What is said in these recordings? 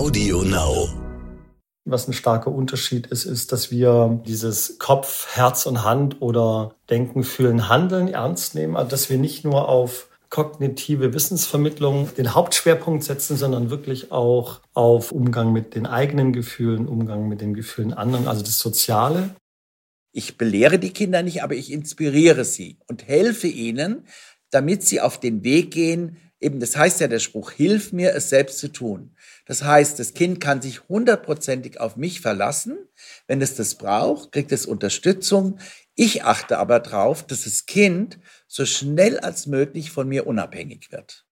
Audio Now. Was ein starker Unterschied ist, ist, dass wir dieses Kopf, Herz und Hand oder Denken, Fühlen, Handeln ernst nehmen. Also dass wir nicht nur auf kognitive Wissensvermittlung den Hauptschwerpunkt setzen, sondern wirklich auch auf Umgang mit den eigenen Gefühlen, Umgang mit den Gefühlen anderen, also das Soziale. Ich belehre die Kinder nicht, aber ich inspiriere sie und helfe ihnen, damit sie auf den Weg gehen, eben, das heißt ja der Spruch, hilf mir, es selbst zu tun. Das heißt, das Kind kann sich hundertprozentig auf mich verlassen. Wenn es das braucht, kriegt es Unterstützung. Ich achte aber darauf, dass das Kind so schnell als möglich von mir unabhängig wird.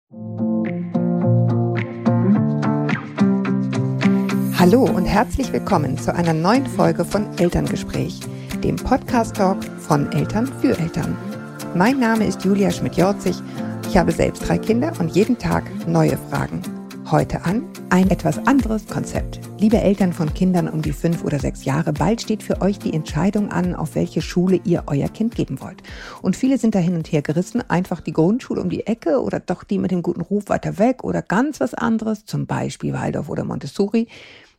Hallo und herzlich willkommen zu einer neuen Folge von Elterngespräch, dem Podcast-Talk von Eltern für Eltern. Mein Name ist Julia Schmidt-Jorzig. Ich habe selbst drei Kinder und jeden Tag neue Fragen. Heute an ein etwas anderes Konzept. Liebe Eltern von Kindern um die fünf oder sechs Jahre, bald steht für euch die Entscheidung an, auf welche Schule ihr euer Kind geben wollt. Und viele sind da hin und her gerissen, einfach die Grundschule um die Ecke oder doch die mit dem guten Ruf weiter weg oder ganz was anderes, zum Beispiel Waldorf oder Montessori.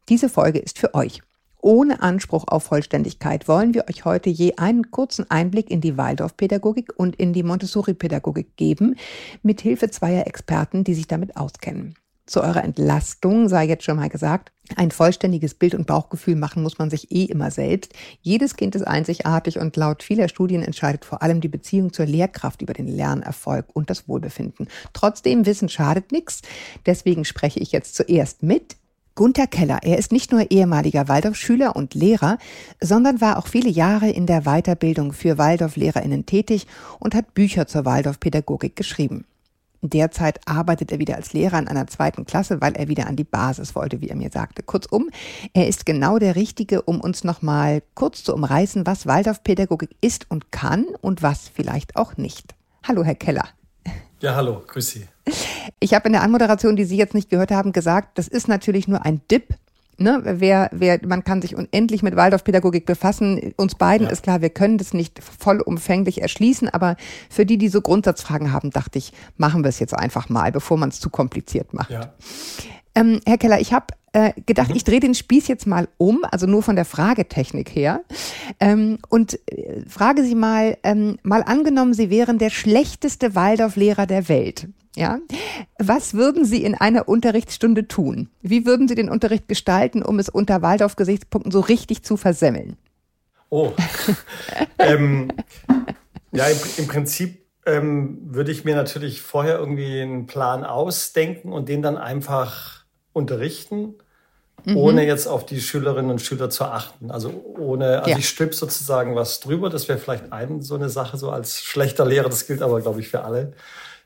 Diese Folge ist für euch. Ohne Anspruch auf Vollständigkeit wollen wir euch heute je einen kurzen Einblick in die Waldorfpädagogik und in die Montessori-Pädagogik geben, mit Hilfe zweier Experten, die sich damit auskennen. Zu eurer Entlastung sei jetzt schon mal gesagt, ein vollständiges Bild und Bauchgefühl machen muss man sich eh immer selbst. Jedes Kind ist einzigartig und laut vieler Studien entscheidet vor allem die Beziehung zur Lehrkraft über den Lernerfolg und das Wohlbefinden. Trotzdem, Wissen schadet nichts. Deswegen spreche ich jetzt zuerst mit Gunther Keller, er ist nicht nur ehemaliger Waldorfschüler und Lehrer, sondern war auch viele Jahre in der Weiterbildung für Waldorflehrerinnen tätig und hat Bücher zur Waldorfpädagogik geschrieben. Derzeit arbeitet er wieder als Lehrer in einer zweiten Klasse, weil er wieder an die Basis wollte, wie er mir sagte. Kurzum, er ist genau der Richtige, um uns nochmal kurz zu umreißen, was Waldorfpädagogik ist und kann und was vielleicht auch nicht. Hallo, Herr Keller. Ja, hallo, grüß Sie. Ich habe in der Anmoderation, die Sie jetzt nicht gehört haben, gesagt, das ist natürlich nur ein Dip. Ne, wer, wer, man kann sich unendlich mit Waldorfpädagogik befassen. Uns beiden ja. ist klar, wir können das nicht vollumfänglich erschließen, aber für die, die so Grundsatzfragen haben, dachte ich, machen wir es jetzt einfach mal, bevor man es zu kompliziert macht. Ja. Ähm, Herr Keller, ich habe äh, gedacht, mhm. ich drehe den Spieß jetzt mal um, also nur von der Fragetechnik her. Ähm, und äh, frage Sie mal, ähm, mal angenommen, Sie wären der schlechteste Waldorflehrer der Welt. Ja, was würden Sie in einer Unterrichtsstunde tun? Wie würden Sie den Unterricht gestalten, um es unter Waldorf-Gesichtspunkten so richtig zu versemmeln? Oh, ähm, ja, im, im Prinzip ähm, würde ich mir natürlich vorher irgendwie einen Plan ausdenken und den dann einfach unterrichten, mhm. ohne jetzt auf die Schülerinnen und Schüler zu achten. Also ohne, also ja. ich stülp sozusagen was drüber. Das wäre vielleicht ein so eine Sache so als schlechter Lehrer. Das gilt aber glaube ich für alle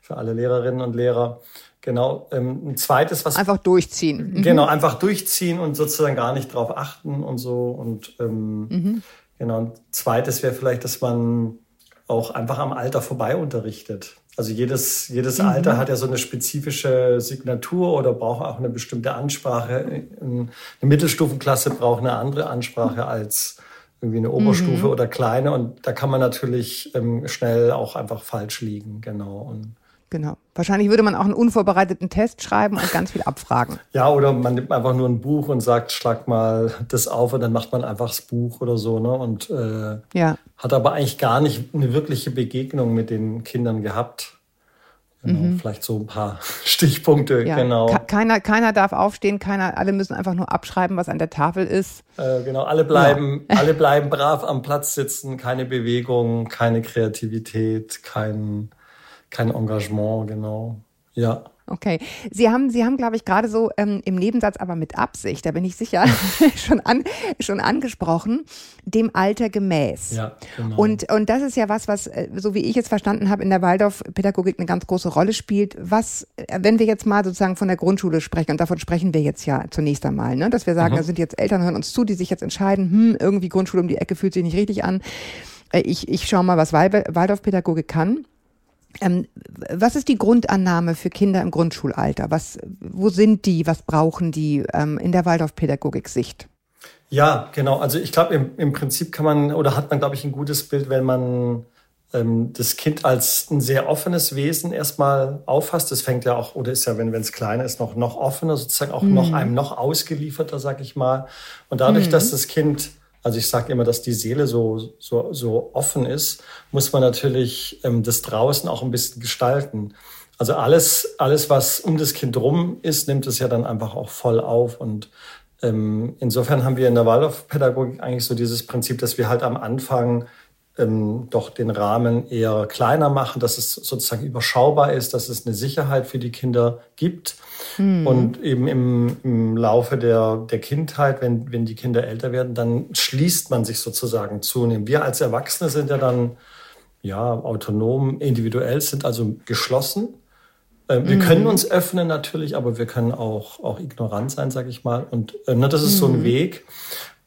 für alle Lehrerinnen und Lehrer. Genau. Ähm, ein zweites, was einfach durchziehen. Mhm. Genau, einfach durchziehen und sozusagen gar nicht drauf achten und so. Und ähm, mhm. genau. Ein zweites wäre vielleicht, dass man auch einfach am Alter vorbei unterrichtet. Also jedes, jedes mhm. Alter hat ja so eine spezifische Signatur oder braucht auch eine bestimmte Ansprache. Eine Mittelstufenklasse braucht eine andere Ansprache als irgendwie eine Oberstufe mhm. oder kleine. Und da kann man natürlich ähm, schnell auch einfach falsch liegen. Genau. Und Genau. Wahrscheinlich würde man auch einen unvorbereiteten Test schreiben und ganz viel abfragen. Ja, oder man nimmt einfach nur ein Buch und sagt, schlag mal das auf und dann macht man einfach das Buch oder so, ne? Und äh, ja. hat aber eigentlich gar nicht eine wirkliche Begegnung mit den Kindern gehabt. Genau, mhm. Vielleicht so ein paar Stichpunkte, ja. genau. keiner, keiner darf aufstehen, keiner, alle müssen einfach nur abschreiben, was an der Tafel ist. Äh, genau, alle bleiben, ja. alle bleiben brav am Platz sitzen, keine Bewegung, keine Kreativität, kein kein Engagement, genau. Ja. Okay. Sie haben, Sie haben, glaube ich, gerade so ähm, im Nebensatz, aber mit Absicht, da bin ich sicher, schon, an, schon angesprochen, dem Alter gemäß. Ja, genau. Und, und das ist ja was, was, äh, so wie ich es verstanden habe, in der Waldorf-Pädagogik eine ganz große Rolle spielt. Was, äh, wenn wir jetzt mal sozusagen von der Grundschule sprechen, und davon sprechen wir jetzt ja zunächst einmal, ne, dass wir sagen, mhm. da sind jetzt Eltern, hören uns zu, die sich jetzt entscheiden, hm, irgendwie Grundschule um die Ecke fühlt sich nicht richtig an. Äh, ich, ich schaue mal, was Waldorf-Pädagogik kann. Ähm, was ist die Grundannahme für Kinder im Grundschulalter? Was, wo sind die? Was brauchen die ähm, in der Waldorfpädagogik-Sicht? Ja, genau. Also ich glaube, im, im Prinzip kann man oder hat man, glaube ich, ein gutes Bild, wenn man ähm, das Kind als ein sehr offenes Wesen erstmal auffasst. Das fängt ja auch, oder ist ja, wenn es kleiner ist, noch, noch offener, sozusagen auch mhm. noch einem noch ausgelieferter, sag ich mal. Und dadurch, mhm. dass das Kind also ich sage immer, dass die Seele so, so, so offen ist, muss man natürlich ähm, das draußen auch ein bisschen gestalten. Also alles, alles, was um das Kind rum ist, nimmt es ja dann einfach auch voll auf. Und ähm, insofern haben wir in der Waldorfpädagogik eigentlich so dieses Prinzip, dass wir halt am Anfang ähm, doch den Rahmen eher kleiner machen, dass es sozusagen überschaubar ist, dass es eine Sicherheit für die Kinder gibt. Mhm. Und eben im, im Laufe der, der Kindheit, wenn, wenn die Kinder älter werden, dann schließt man sich sozusagen zunehmend. Wir als Erwachsene sind ja dann ja autonom, individuell, sind also geschlossen. Äh, wir mhm. können uns öffnen natürlich, aber wir können auch, auch ignorant sein, sage ich mal. Und äh, ne, das ist so ein mhm. Weg.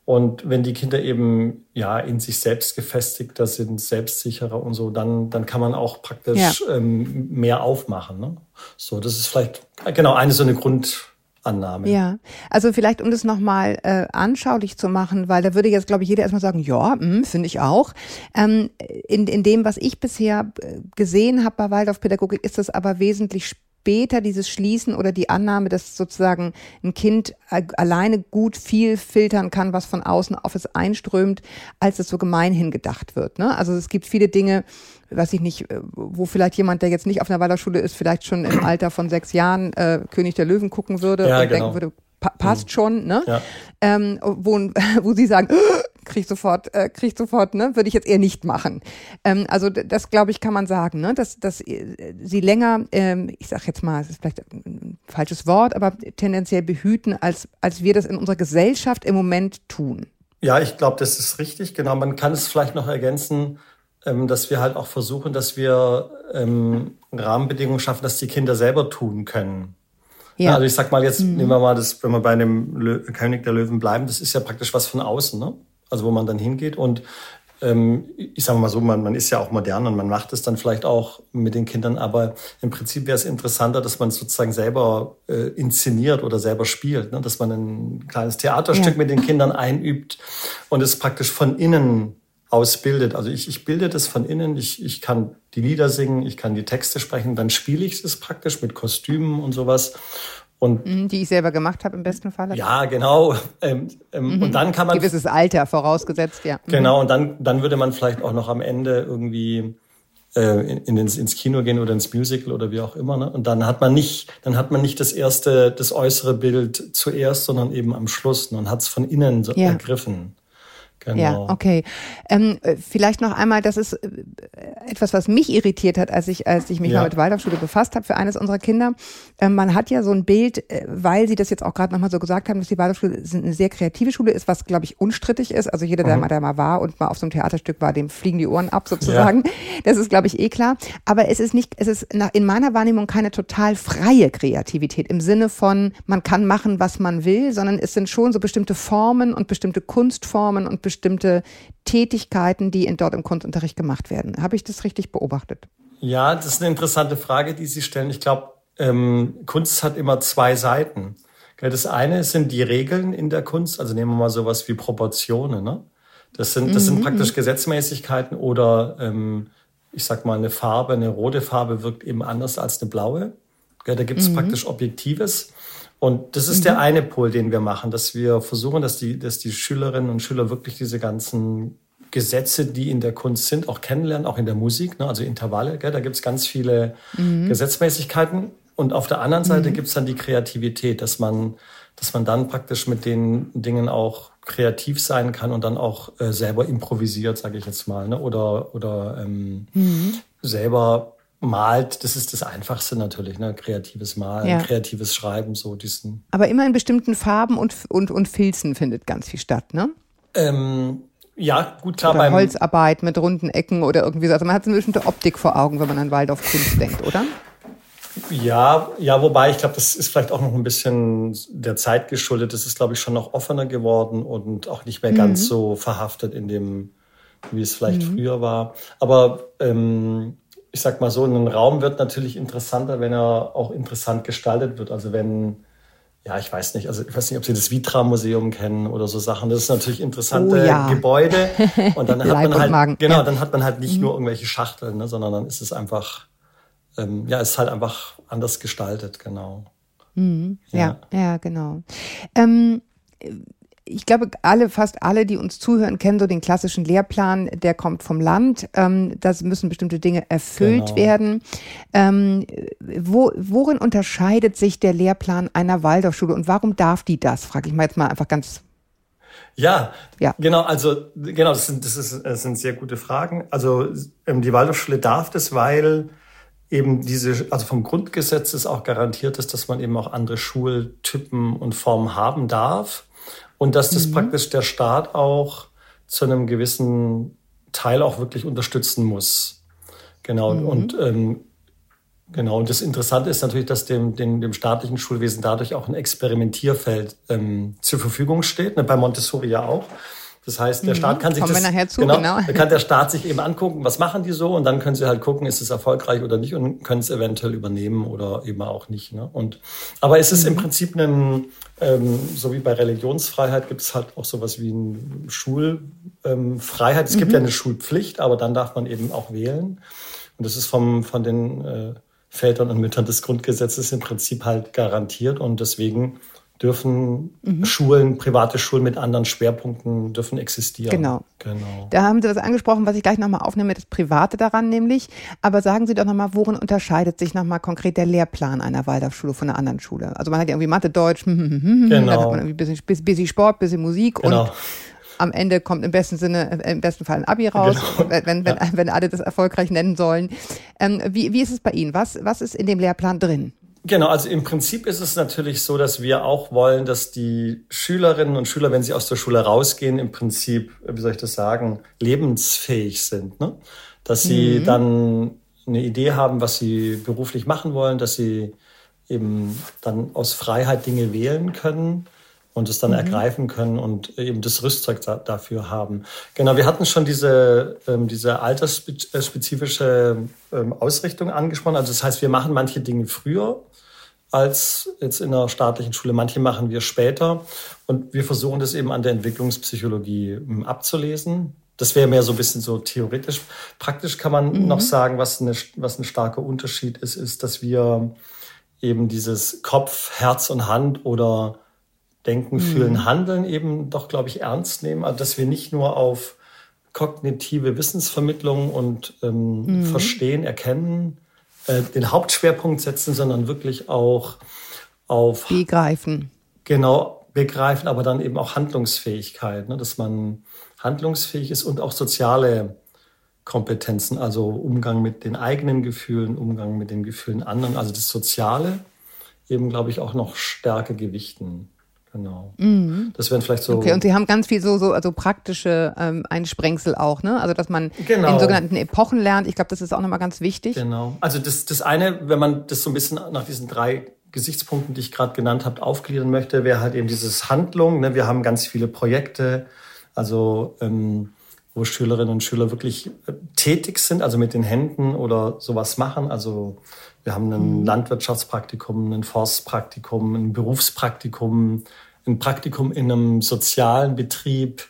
Und wenn die Kinder eben ja in sich selbst gefestigter sind, selbstsicherer und so, dann, dann kann man auch praktisch ja. ähm, mehr aufmachen. Ne? So, das ist vielleicht genau eine so eine Grundannahme. Ja, also vielleicht um das nochmal äh, anschaulich zu machen, weil da würde jetzt, glaube ich, jeder erstmal sagen, ja, hm, finde ich auch. Ähm, in, in dem, was ich bisher äh, gesehen habe bei Waldorfpädagogik, ist das aber wesentlich später dieses Schließen oder die Annahme, dass sozusagen ein Kind alleine gut viel filtern kann, was von außen auf es einströmt, als es so gemeinhin gedacht wird. Ne? Also es gibt viele Dinge, weiß ich nicht, äh, wo vielleicht jemand, der jetzt nicht auf einer Waldorfschule ist, vielleicht schon im Alter von sechs Jahren äh, König der Löwen gucken würde ja, und genau. denken würde, pa passt mhm. schon, ne? Ja. Ähm, wo, wo sie sagen, krieg sofort, äh, krieg sofort, ne, würde ich jetzt eher nicht machen. Ähm, also das glaube ich kann man sagen, ne, dass, dass äh, sie länger, ähm, ich sage jetzt mal, es ist vielleicht ein falsches Wort, aber tendenziell behüten, als als wir das in unserer Gesellschaft im Moment tun. Ja, ich glaube, das ist richtig. Genau, man kann es vielleicht noch ergänzen, ähm, dass wir halt auch versuchen, dass wir ähm, Rahmenbedingungen schaffen, dass die Kinder selber tun können. Ja. Also ich sag mal jetzt, mhm. nehmen wir mal das, wenn wir bei dem Lö König der Löwen bleiben, das ist ja praktisch was von außen, ne? Also wo man dann hingeht und ähm, ich sage mal so, man, man ist ja auch modern und man macht es dann vielleicht auch mit den Kindern, aber im Prinzip wäre es interessanter, dass man sozusagen selber äh, inszeniert oder selber spielt, ne? dass man ein kleines Theaterstück ja. mit den Kindern einübt und es praktisch von innen ausbildet. Also ich, ich bilde das von innen, ich, ich kann die Lieder singen, ich kann die Texte sprechen, dann spiele ich es praktisch mit Kostümen und sowas. Und mhm, die ich selber gemacht habe im besten Falle. Ja, genau. Ähm, ähm, mhm. Und dann kann man. Gewisses Alter vorausgesetzt, ja. Mhm. Genau, und dann, dann würde man vielleicht auch noch am Ende irgendwie äh, in, in ins, ins Kino gehen oder ins Musical oder wie auch immer. Ne? Und dann hat man nicht, dann hat man nicht das erste, das äußere Bild zuerst, sondern eben am Schluss. Man hat es von innen so ja. ergriffen. Genau. Ja, okay. Ähm, äh, vielleicht noch einmal, das ist äh, etwas, was mich irritiert hat, als ich, als ich mich ja. mal mit Waldorfschule befasst habe für eines unserer Kinder. Ähm, man hat ja so ein Bild, äh, weil Sie das jetzt auch gerade nochmal so gesagt haben, dass die Waldorfschule eine sehr kreative Schule ist, was, glaube ich, unstrittig ist. Also jeder, der mhm. mal da mal war und mal auf so einem Theaterstück war, dem fliegen die Ohren ab sozusagen. Ja. Das ist, glaube ich, eh klar. Aber es ist nicht, es ist nach, in meiner Wahrnehmung keine total freie Kreativität im Sinne von, man kann machen, was man will, sondern es sind schon so bestimmte Formen und bestimmte Kunstformen und bestimmte bestimmte Tätigkeiten, die in, dort im Kunstunterricht gemacht werden. Habe ich das richtig beobachtet? Ja, das ist eine interessante Frage, die Sie stellen. Ich glaube, ähm, Kunst hat immer zwei Seiten. Das eine sind die Regeln in der Kunst, also nehmen wir mal sowas wie Proportionen. Ne? Das sind, das sind mhm. praktisch Gesetzmäßigkeiten oder ähm, ich sag mal, eine Farbe, eine rote Farbe wirkt eben anders als eine blaue. da gibt es mhm. praktisch Objektives. Und das ist mhm. der eine Pol, den wir machen, dass wir versuchen, dass die, dass die Schülerinnen und Schüler wirklich diese ganzen Gesetze, die in der Kunst sind, auch kennenlernen, auch in der Musik, ne? also Intervalle. Gell? Da gibt es ganz viele mhm. Gesetzmäßigkeiten. Und auf der anderen Seite mhm. gibt es dann die Kreativität, dass man, dass man dann praktisch mit den Dingen auch kreativ sein kann und dann auch äh, selber improvisiert, sage ich jetzt mal, ne? oder oder ähm, mhm. selber malt, das ist das Einfachste natürlich, ne? kreatives Malen, ja. kreatives Schreiben, so diesen. Aber immer in bestimmten Farben und, und, und Filzen findet ganz viel statt, ne? Ähm, ja, gut, klar. Oder beim Holzarbeit mit runden Ecken oder irgendwie so. Also man hat eine bestimmte Optik vor Augen, wenn man an Wald auf Kunst denkt, oder? Ja, ja, wobei ich glaube, das ist vielleicht auch noch ein bisschen der Zeit geschuldet. Das ist, glaube ich, schon noch offener geworden und auch nicht mehr mhm. ganz so verhaftet in dem, wie es vielleicht mhm. früher war. Aber ähm, ich sag mal so, ein Raum wird natürlich interessanter, wenn er auch interessant gestaltet wird. Also wenn, ja, ich weiß nicht, also ich weiß nicht, ob Sie das Vitra-Museum kennen oder so Sachen. Das ist natürlich interessante Oh ja. Gebäude. Und dann hat man halt, Magen, genau, ja. dann hat man halt nicht nur irgendwelche Schachteln, ne, sondern dann ist es einfach, ähm, ja, ist halt einfach anders gestaltet, genau. Ja, ja, genau. Ähm, ich glaube, alle, fast alle, die uns zuhören, kennen so den klassischen Lehrplan, der kommt vom Land. Ähm, da müssen bestimmte Dinge erfüllt Genau. werden. Ähm, wo, worin unterscheidet sich der Lehrplan einer Waldorfschule und warum darf die das? Frage ich mal jetzt mal einfach ganz. Ja, Ja. genau, also genau, das sind, das, ist, das sind sehr gute Fragen. Also ähm, die Waldorfschule darf das, weil eben diese, also vom Grundgesetz ist auch garantiert ist, dass man eben auch andere Schultypen und Formen haben darf und dass das praktisch der Staat auch zu einem gewissen Teil auch wirklich unterstützen muss. Genau, und ähm, Genau, und das Interessante ist natürlich, dass dem, dem, dem staatlichen Schulwesen dadurch auch ein Experimentierfeld ähm, zur Verfügung steht, ne, bei Montessori ja auch. Das heißt, der Staat kann sich das, zu, genau, genau. kann der Staat sich eben angucken, was machen die so, und dann können sie halt gucken, ist es erfolgreich oder nicht, und können es eventuell übernemen oder eben auch nicht. Ne? Und, aber es ist im Prinzip ein, ähm, so wie bei Religionsfreiheit gibt es halt auch sowas wie eine Schulfreiheit. Ähm, es gibt ja eine Schulpflicht, aber dann darf man eben auch wählen. Und das ist vom, von den äh, Vätern und Müttern des Grundgesetzes im Prinzip halt garantiert. Und deswegen dürfen Schulen, private Schulen mit anderen Schwerpunkten dürfen existieren. Genau. Genau. Da haben Sie was angesprochen, was ich gleich nochmal aufnehme, das Private daran nämlich. Aber sagen Sie doch nochmal, worin unterscheidet sich nochmal konkret der Lehrplan einer Waldorfschule von einer anderen Schule? Also man hat ja irgendwie Mathe, Deutsch, hm, hm, hm, hm, dann Genau. hat man irgendwie ein bisschen, bisschen Sport, bisschen Musik Genau. und am Ende kommt im besten Sinne, äh, im besten Fall ein Abi raus, Genau. wenn, wenn, wenn alle das erfolgreich nennen sollen. Ähm, wie, wie ist es bei Ihnen? Was, was ist in dem Lehrplan drin? Genau, also im Prinzip ist es natürlich so, dass wir auch wollen, dass die Schülerinnen und Schüler, wenn sie aus der Schule rausgehen, im Prinzip, wie soll ich das sagen, lebensfähig sind. Ne? Dass sie dann eine Idee haben, was sie beruflich machen wollen, dass sie eben dann aus Freiheit Dinge wählen können und es dann ergreifen können und eben das Rüstzeug da, dafür haben. Genau, wir hatten schon diese, ähm, diese altersspezifische ähm, Ausrichtung angesprochen. Also das heißt, wir machen manche Dinge früher als jetzt in der staatlichen Schule. Manche machen wir später und wir versuchen das eben an der Entwicklungspsychologie ähm, abzulesen. Das wäre mehr so ein bisschen so theoretisch. Praktisch kann man noch sagen, was, eine, was ein starker Unterschied ist, ist, dass wir eben dieses Kopf, Herz und Hand oder Denken, Fühlen, Handeln eben doch, glaube ich, ernst nehmen. Also dass wir nicht nur auf kognitive Wissensvermittlung und ähm, Verstehen, Erkennen äh, den Hauptschwerpunkt setzen, sondern wirklich auch auf Begreifen. genau begreifen, aber dann eben auch Handlungsfähigkeit, ne? dass man handlungsfähig ist und auch soziale Kompetenzen, also Umgang mit den eigenen Gefühlen, Umgang mit den Gefühlen anderen, also das Soziale eben, glaube ich, auch noch stärker gewichten. Genau. Das wären vielleicht so. Okay, und Sie haben ganz viel so, so also praktische ähm, Einsprengsel auch, ne? Also dass man Genau. in sogenannten Epochen lernt. Ich glaube, das ist auch nochmal ganz wichtig. Genau. Also das, das eine, wenn man das so ein bisschen nach diesen drei Gesichtspunkten, die ich gerade genannt habe, aufgliedern möchte, wäre halt eben dieses Handlung. Ne? Wir haben ganz viele Projekte, also ähm, wo Schülerinnen und Schüler wirklich äh, tätig sind, also mit den Händen oder sowas machen. Also wir haben ein Landwirtschaftspraktikum, ein Forstpraktikum, ein Berufspraktikum, ein Praktikum in einem sozialen Betrieb.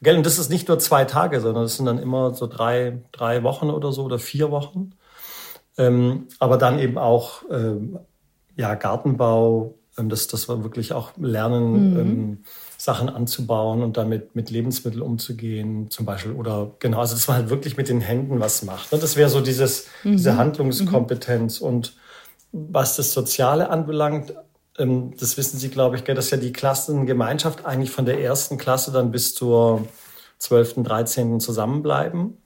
Gell? Und das ist nicht nur zwei Tage, sondern das sind dann immer so drei, drei Wochen oder so oder vier Wochen. Ähm, aber dann eben auch ähm, ja, Gartenbau, ähm, dass, dass wir wirklich auch lernen, ähm, Sachen anzubauen und damit mit Lebensmitteln umzugehen, zum Beispiel. Oder genau, also dass man halt wirklich mit den Händen was macht. Ne? Das wäre so dieses, diese Handlungskompetenz. Und was das Soziale anbelangt, ähm, das wissen Sie, glaube ich, gell, dass ja die Klassengemeinschaft eigentlich von der ersten Klasse dann bis zur 12., 13. zusammenbleiben.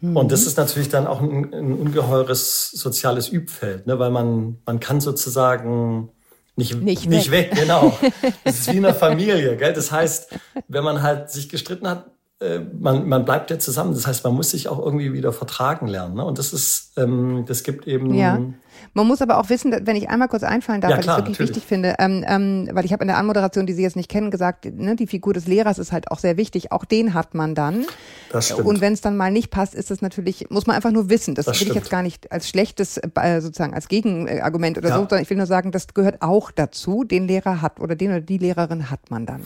Und das ist natürlich dann auch ein, ein ungeheures soziales Übfeld, ne? weil man, man kann sozusagen nicht, Nicht nicht weg. genau. Das ist wie in einer Familie. Gell? Das heißt, wenn man halt sich gestritten hat, äh, man, man bleibt ja zusammen. Das heißt, man muss sich auch irgendwie wieder vertragen lernen. Ne? Und das ist, ähm, das gibt eben. Ja. Man muss aber auch wissen, wenn ich einmal kurz einfallen darf, ja, weil ich es wirklich natürlich. wichtig finde, ähm, ähm, weil ich habe in der Anmoderation, die Sie jetzt nicht kennen, gesagt, ne, die Figur des Lehrers ist halt auch sehr wichtig. Auch den hat man dann. Das stimmt. Und wenn es dann mal nicht passt, ist es natürlich, muss man einfach nur wissen. Das, das will stimmt. ich jetzt gar nicht als schlechtes, äh, sozusagen als Gegenargument oder ja. so, sondern ich will nur sagen, das gehört auch dazu. Den Lehrer hat oder den oder die Lehrerin hat man dann.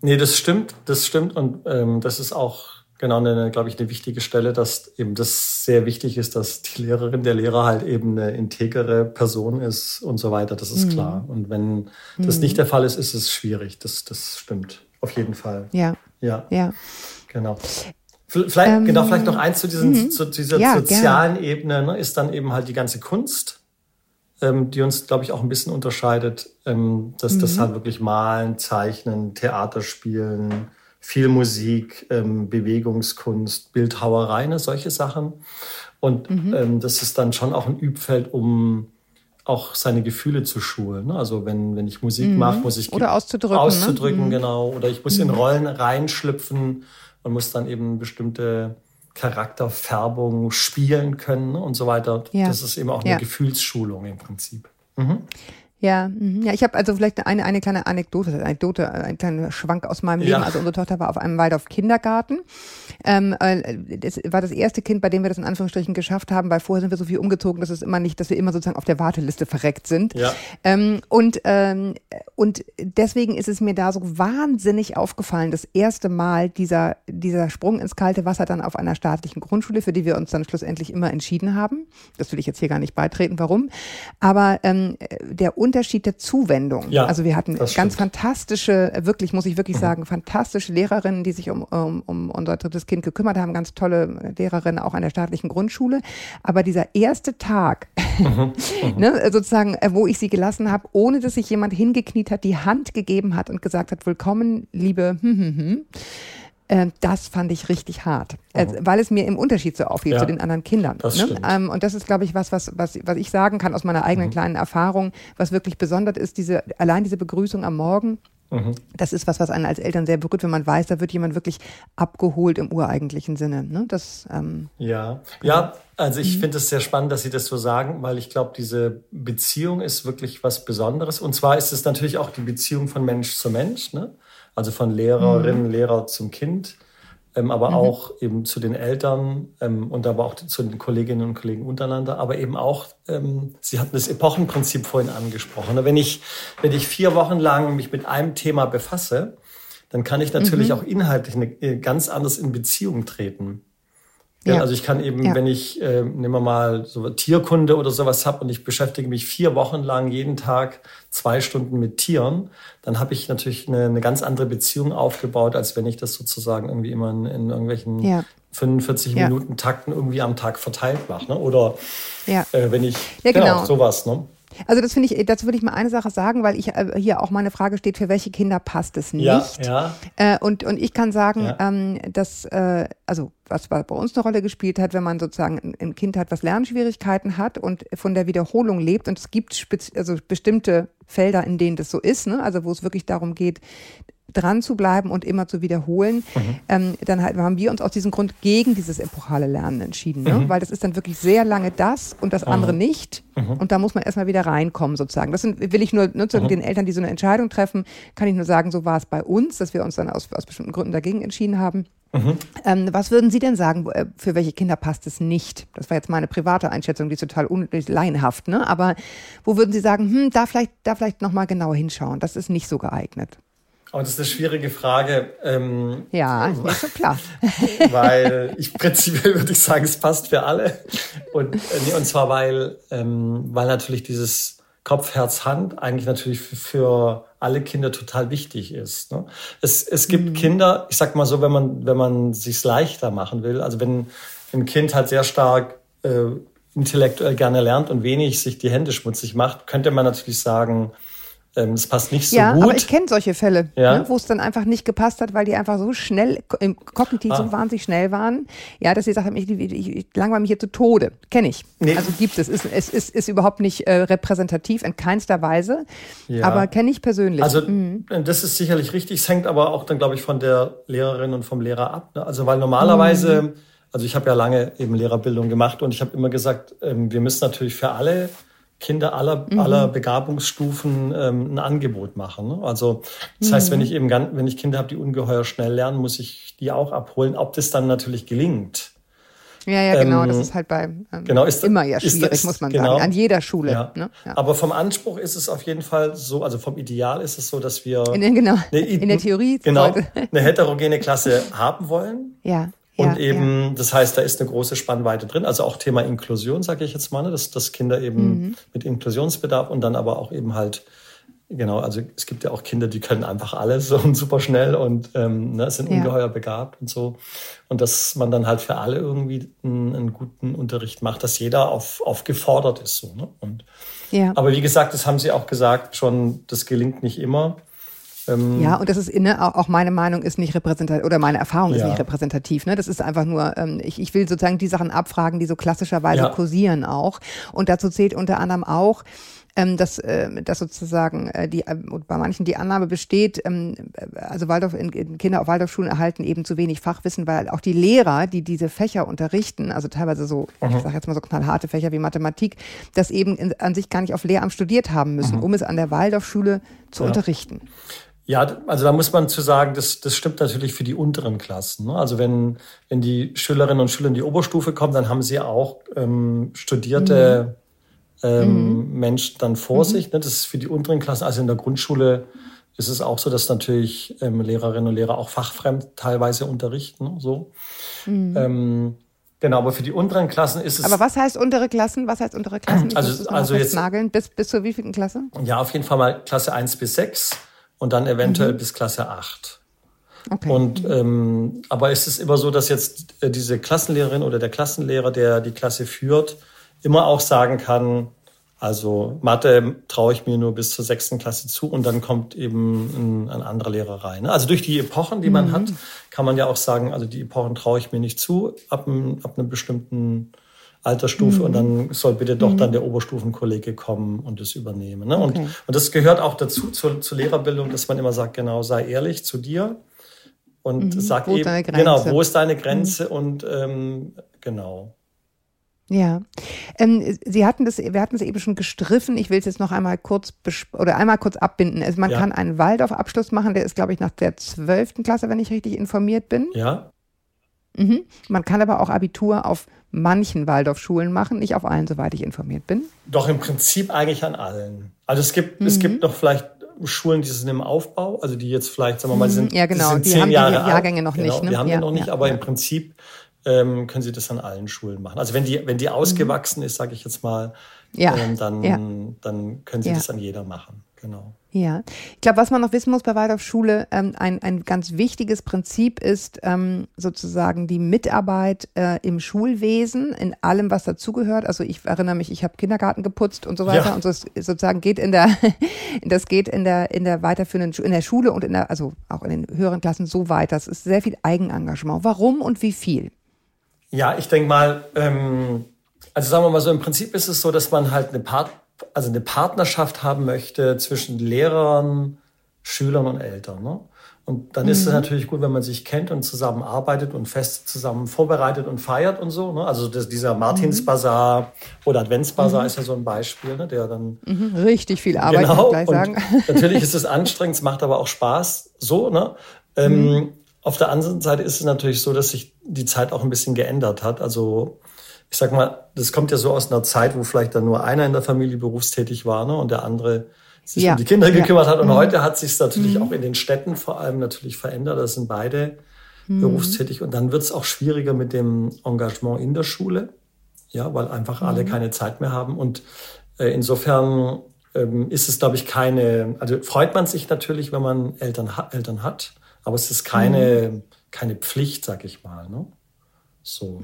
Nee, das stimmt, das stimmt und ähm, das ist auch genau eine, glaube ich, eine wichtige Stelle, dass eben das sehr wichtig ist, dass die Lehrerin, der Lehrer halt eben eine integere Person ist und so weiter. Das ist mhm. klar. Und wenn mhm. das nicht der Fall ist, ist es schwierig. Das, das stimmt auf jeden Fall. Ja. Ja. Ja. Genau. Vielleicht, ähm, genau, vielleicht noch eins zu, diesen, mhm. zu dieser ja, sozialen gerne. Ebene, ne, ist dann eben halt die ganze Kunst ähm, die uns, glaube ich, auch ein bisschen unterscheidet, ähm, dass mhm. das halt wirklich Malen, Zeichnen, Theater spielen, viel Musik, ähm, Bewegungskunst, Bildhauerei, ne, solche Sachen. Und mhm. ähm, das ist dann schon auch ein Übfeld, um auch seine Gefühle zu schulen. Ne? Also wenn, wenn ich Musik mhm. mache, muss ich oder auszudrücken, auszudrücken ne? genau. Oder ich muss in mhm. Rollen reinschlüpfen und muss dann eben bestimmte Charakterfärbung spielen können und so weiter. Ja. Das ist eben auch eine ja. Gefühlsschulung im Prinzip. Mhm. Ja, mhm. ja, ich habe also vielleicht eine, eine kleine Anekdote, Anekdote, ein kleiner Schwank aus meinem Leben. Ja. Also unsere Tochter war auf einem Waldorf Kindergarten. Ähm, äh, das war das erste Kind, bei dem wir das in Anführungsstrichen geschafft haben, weil vorher sind wir so viel umgezogen, dass es immer nicht, dass wir immer sozusagen auf der Warteliste verreckt sind. Ja. Ähm, und ähm, und deswegen ist es mir da so wahnsinnig aufgefallen, das erste Mal dieser dieser Sprung ins kalte Wasser dann auf einer staatlichen Grundschule, für die wir uns dann schlussendlich immer entschieden haben. Das will ich jetzt hier gar nicht beitreten, warum. Aber ähm, der Unterschied der Zuwendung. Ja, also wir hatten ganz stimmt. fantastische, wirklich, muss ich wirklich mhm. sagen, fantastische Lehrerinnen, die sich um, um, um unser drittes Kind gekümmert haben, ganz tolle Lehrerinnen auch an der staatlichen Grundschule. Aber dieser erste Tag, mhm. Mhm. ne, sozusagen, äh, wo ich sie gelassen habe, ohne dass sich jemand hingekniet hat, die Hand gegeben hat und gesagt hat, willkommen, liebe, hm, hm, hm, das fand ich richtig hart, äh, weil es mir im Unterschied so aufgeht ja, zu den anderen Kindern. Ne? Ähm, und das ist, glaube ich, was, was, was, was ich sagen kann aus meiner eigenen mhm. kleinen Erfahrung, was wirklich besonders ist, diese, allein diese Begrüßung am Morgen. Mhm. Das ist was, was einen als Eltern sehr berührt, wenn man weiß, da wird jemand wirklich abgeholt im ureigentlichen Sinne. Ne? Das, ähm, ja, ja, also ich mhm. finde es sehr spannend, dass Sie das so sagen, weil ich glaube, diese Beziehung ist wirklich was Besonderes. Und zwar ist es natürlich auch die Beziehung von Mensch zu Mensch. Ne? Also von Lehrerinnen, mhm. Lehrer zum Kind, ähm, aber mhm. auch eben zu den Eltern ähm, und aber auch zu den Kolleginnen und Kollegen untereinander, aber eben auch, ähm, Sie hatten das Epochenprinzip vorhin angesprochen. Wenn ich, wenn ich vier Wochen lang mich mit einem Thema befasse, dann kann ich natürlich mhm. auch inhaltlich eine, äh, ganz anders in Beziehung treten. Ja, Also ich kann eben, ja. wenn ich, äh, nehmen wir mal so Tierkunde oder sowas habe und ich beschäftige mich vier Wochen lang jeden Tag zwei Stunden mit Tieren, dann habe ich natürlich eine, eine, ganz andere Beziehung aufgebaut, als wenn ich das sozusagen irgendwie immer in, in irgendwelchen ja. 45 Minuten Takten irgendwie am Tag verteilt mache. Ne? Oder äh, wenn ich, genau, genau sowas. Ne? Also das finde ich, dazu würde ich mal eine Sache sagen, weil ich äh, hier auch meine Frage steht, für welche Kinder passt es nicht? Ja, ja. Äh, und, und ich kann sagen, ja. ähm, dass, äh, also was bei uns eine Rolle gespielt hat, wenn man sozusagen ein Kind hat, was Lernschwierigkeiten hat und von der Wiederholung lebt und es gibt also bestimmte Felder, in denen das so ist, ne? also wo es wirklich darum geht, dran zu bleiben und immer zu wiederholen, mhm. ähm, dann halt, haben wir uns aus diesem Grund gegen dieses epochale Lernen entschieden, ne? Mhm. weil das ist dann wirklich sehr lange das und das andere mhm. nicht mhm. und da muss man erstmal wieder reinkommen sozusagen. Das sind, will ich nur ne, zu mhm. den Eltern, die so eine Entscheidung treffen, kann ich nur sagen, so war es bei uns, dass wir uns dann aus, aus bestimmten Gründen dagegen entschieden haben. Mhm. Ähm, was würden Sie denn sagen, äh, für welche Kinder passt es nicht? Das war jetzt meine private Einschätzung, die ist total laienhaft, ne? Aber wo würden Sie sagen, hm, da vielleicht, da vielleicht nochmal genauer hinschauen, das ist nicht so geeignet? Aber das ist eine schwierige Frage. Ähm, ja, ist schon klar. weil ich prinzipiell würde ich sagen, es passt für alle. Und, äh, und zwar, weil, ähm, weil natürlich dieses Kopf, Herz, Hand eigentlich natürlich für, für alle Kinder total wichtig ist. Ne? Es, es gibt mhm. Kinder, ich sag mal so, wenn man, wenn man sich's leichter machen will, also wenn ein Kind halt sehr stark äh, intellektuell gerne lernt und wenig sich die Hände schmutzig macht, könnte man natürlich sagen, ähm, es passt nicht so ja, gut. aber ich kenne solche Fälle, Ja. ne, wo es dann einfach nicht gepasst hat, weil die einfach so schnell, im kognitiv so Ah. wahnsinnig schnell waren, ja, dass sie gesagt haben, ich, ich, ich langweile mich hier zu Tode. Kenne ich. Nee. Also gibt es. Es ist, ist, ist überhaupt nicht äh, repräsentativ in keinster Weise, Ja. aber kenne ich persönlich. Also das ist sicherlich richtig. Es hängt aber auch dann, glaube ich, von der Lehrerin und vom Lehrer ab. Ne? Also weil normalerweise, also ich habe ja lange eben Lehrerbildung gemacht und ich habe immer gesagt, ähm, wir müssen natürlich für alle Kinder aller, aller Begabungsstufen ähm, ein Angebot machen. Ne? Also das heißt, wenn ich eben ganz, wenn ich Kinder habe, die ungeheuer schnell lernen, muss ich die auch abholen. Ob das dann natürlich gelingt. ja, ja, genau. ähm, das ist halt bei ähm, genau, ist- immer ja ist schwierig, das- muss man genau. sagen. An jeder Schule. Ja. Ne? Ja. Aber vom Anspruch ist es auf jeden Fall so, also vom Ideal ist es so, dass wir In, der- genau. eine- in der Theorie genau, eine heterogene Klasse haben wollen. Ja. Und ja, eben, das heißt, da ist eine große Spannweite drin. Also auch Thema Inklusion, sage ich jetzt mal, ne? dass, dass Kinder eben Mhm. mit Inklusionsbedarf und dann aber auch eben halt, genau, also es gibt ja auch Kinder, die können einfach alles und super schnell und ähm, ne, sind Ja. ungeheuer begabt und so. Und dass man dann halt für alle irgendwie einen, einen guten Unterricht macht, dass jeder auf, auf gefordert ist. So, ne? und, Ja. ja. aber wie gesagt, das haben Sie auch gesagt, schon, das gelingt nicht immer. Ähm, Ja, und das ist inne, auch meine Meinung ist nicht repräsentativ, oder meine Erfahrung ist Ja. nicht repräsentativ. Ne? Das ist einfach nur, ähm, ich, ich will sozusagen die Sachen abfragen, die so klassischerweise Ja. kursieren auch. Und dazu zählt unter anderem auch, ähm, dass, äh, dass sozusagen äh, die, äh, bei manchen die Annahme besteht, ähm, äh, also Waldorf, in, in Kinder auf Waldorfschulen erhalten eben zu wenig Fachwissen, weil auch die Lehrer, die diese Fächer unterrichten, also teilweise so, ich sage jetzt mal so knallharte Fächer wie Mathematik, das eben in, an sich gar nicht auf Lehramt studiert haben müssen, um es an der Waldorfschule zu Ja. unterrichten. Ja, also da muss man zu sagen, das, das stimmt natürlich für die unteren Klassen. Ne? Also wenn, wenn die Schülerinnen und Schüler in die Oberstufe kommen, dann haben sie auch ähm, studierte ähm, Menschen dann vor sich. Ne? Das ist für die unteren Klassen. Also in der Grundschule ist es auch so, dass natürlich ähm, Lehrerinnen und Lehrer auch fachfremd teilweise unterrichten. So. Ähm, genau, aber für die unteren Klassen ist es Aber was heißt untere Klassen? Was heißt untere Klassen? Ich Also- also jetzt- nageln. Bis, bis zur wievielten Klasse? ja auf jeden Fall mal Klasse 1 bis 6 und dann eventuell bis Klasse 8. Okay. Und ähm, aber es ist immer so, dass jetzt äh, diese Klassenlehrerin oder der Klassenlehrer, der die Klasse führt, immer auch sagen kann, also Mathe traue ich mir nur bis zur sechsten Klasse zu und dann kommt eben ein, ein anderer Lehrer rein. Also durch die Epochen, die man hat, kann man ja auch sagen, also die Epochen traue ich mir nicht zu ab, einem- ab einer bestimmten Altersstufe und dann soll bitte doch dann der Oberstufenkollege kommen und es übernehmen. Ne? Und, Okay. und das gehört auch dazu zur, zur Lehrerbildung, dass man immer sagt, genau, sei ehrlich zu dir und sag Wo ist eben, deine Grenze? genau, wo ist deine Grenze und ähm, genau. Ja. Ähm, Sie hatten das, wir hatten es eben schon gestriffen. Ich will es jetzt noch einmal kurz oder einmal kurz abbinden. Also man Ja. kann einen Waldorf-Abschluss machen, der ist, glaube ich, nach der zwölften Klasse, wenn ich richtig informiert bin. Ja, Mhm. Man kann aber auch Abitur auf manchen Waldorfschulen machen, nicht auf allen, soweit ich informiert bin. doch im Prinzip eigentlich an allen. Also es gibt, es Mhm. gibt noch vielleicht Schulen, die sind im Aufbau, also die jetzt vielleicht, sagen wir mal, die sind, Mhm. Ja, genau, sind die zehn haben die Jahre alt. Jahrgänge noch genau, nicht, ne? Die haben Ja, die noch nicht, ja, aber ja. im Prinzip ähm, können sie das an allen Schulen machen. Also wenn die, wenn die ausgewachsen ist, sage ich jetzt mal, Mhm. Ja, ähm, dann, dann können sie das an jeder machen. Genau. Ja, ich glaube, was man noch wissen muss bei Waldorfschule, ähm, ein, ein ganz wichtiges Prinzip ist ähm, sozusagen die Mitarbeit äh, im Schulwesen, in allem, was dazugehört. Also ich erinnere mich, ich habe Kindergarten geputzt und so weiter Ja. und so sozusagen geht in der, das geht in der in der weiterführenden in der Schule und in der also auch in den höheren Klassen so weiter. Es ist sehr viel Eigenengagement. Warum und wie viel? Ja, ich denke mal, ähm, also sagen wir mal so, im Prinzip ist es so, dass man halt eine, Part also eine Partnerschaft haben möchte zwischen Lehrern, Schülern und Eltern. Ne? Und dann ist es natürlich gut, wenn man sich kennt und zusammenarbeitet und fest zusammen vorbereitet und feiert und so. Ne? Also das, dieser Martinsbasar oder Adventsbasar ist ja so ein Beispiel, ne? der dann Mhm, richtig viel Arbeit, genau. gleich sagen. natürlich ist es anstrengend, es macht aber auch Spaß. So, ne? Ähm, auf der anderen Seite ist es natürlich so, dass sich die Zeit auch ein bisschen geändert hat. Also ich sag mal, das kommt ja so aus einer Zeit, wo vielleicht dann nur einer in der Familie berufstätig war ne? und der andere sich Ja. um die Kinder Ja. Mhm. gekümmert hat. Und heute hat sich natürlich auch in den Städten vor allem natürlich verändert. Das sind beide Mhm. berufstätig. Und dann wird es auch schwieriger mit dem Engagement in der Schule. Ja, weil einfach Mhm. alle keine Zeit mehr haben. Und äh, insofern ähm, ist es, glaube ich, keine, also freut man sich natürlich, wenn man Eltern, ha Eltern hat, aber es ist keine, Mhm. keine Pflicht, sag ich mal. Ne? So.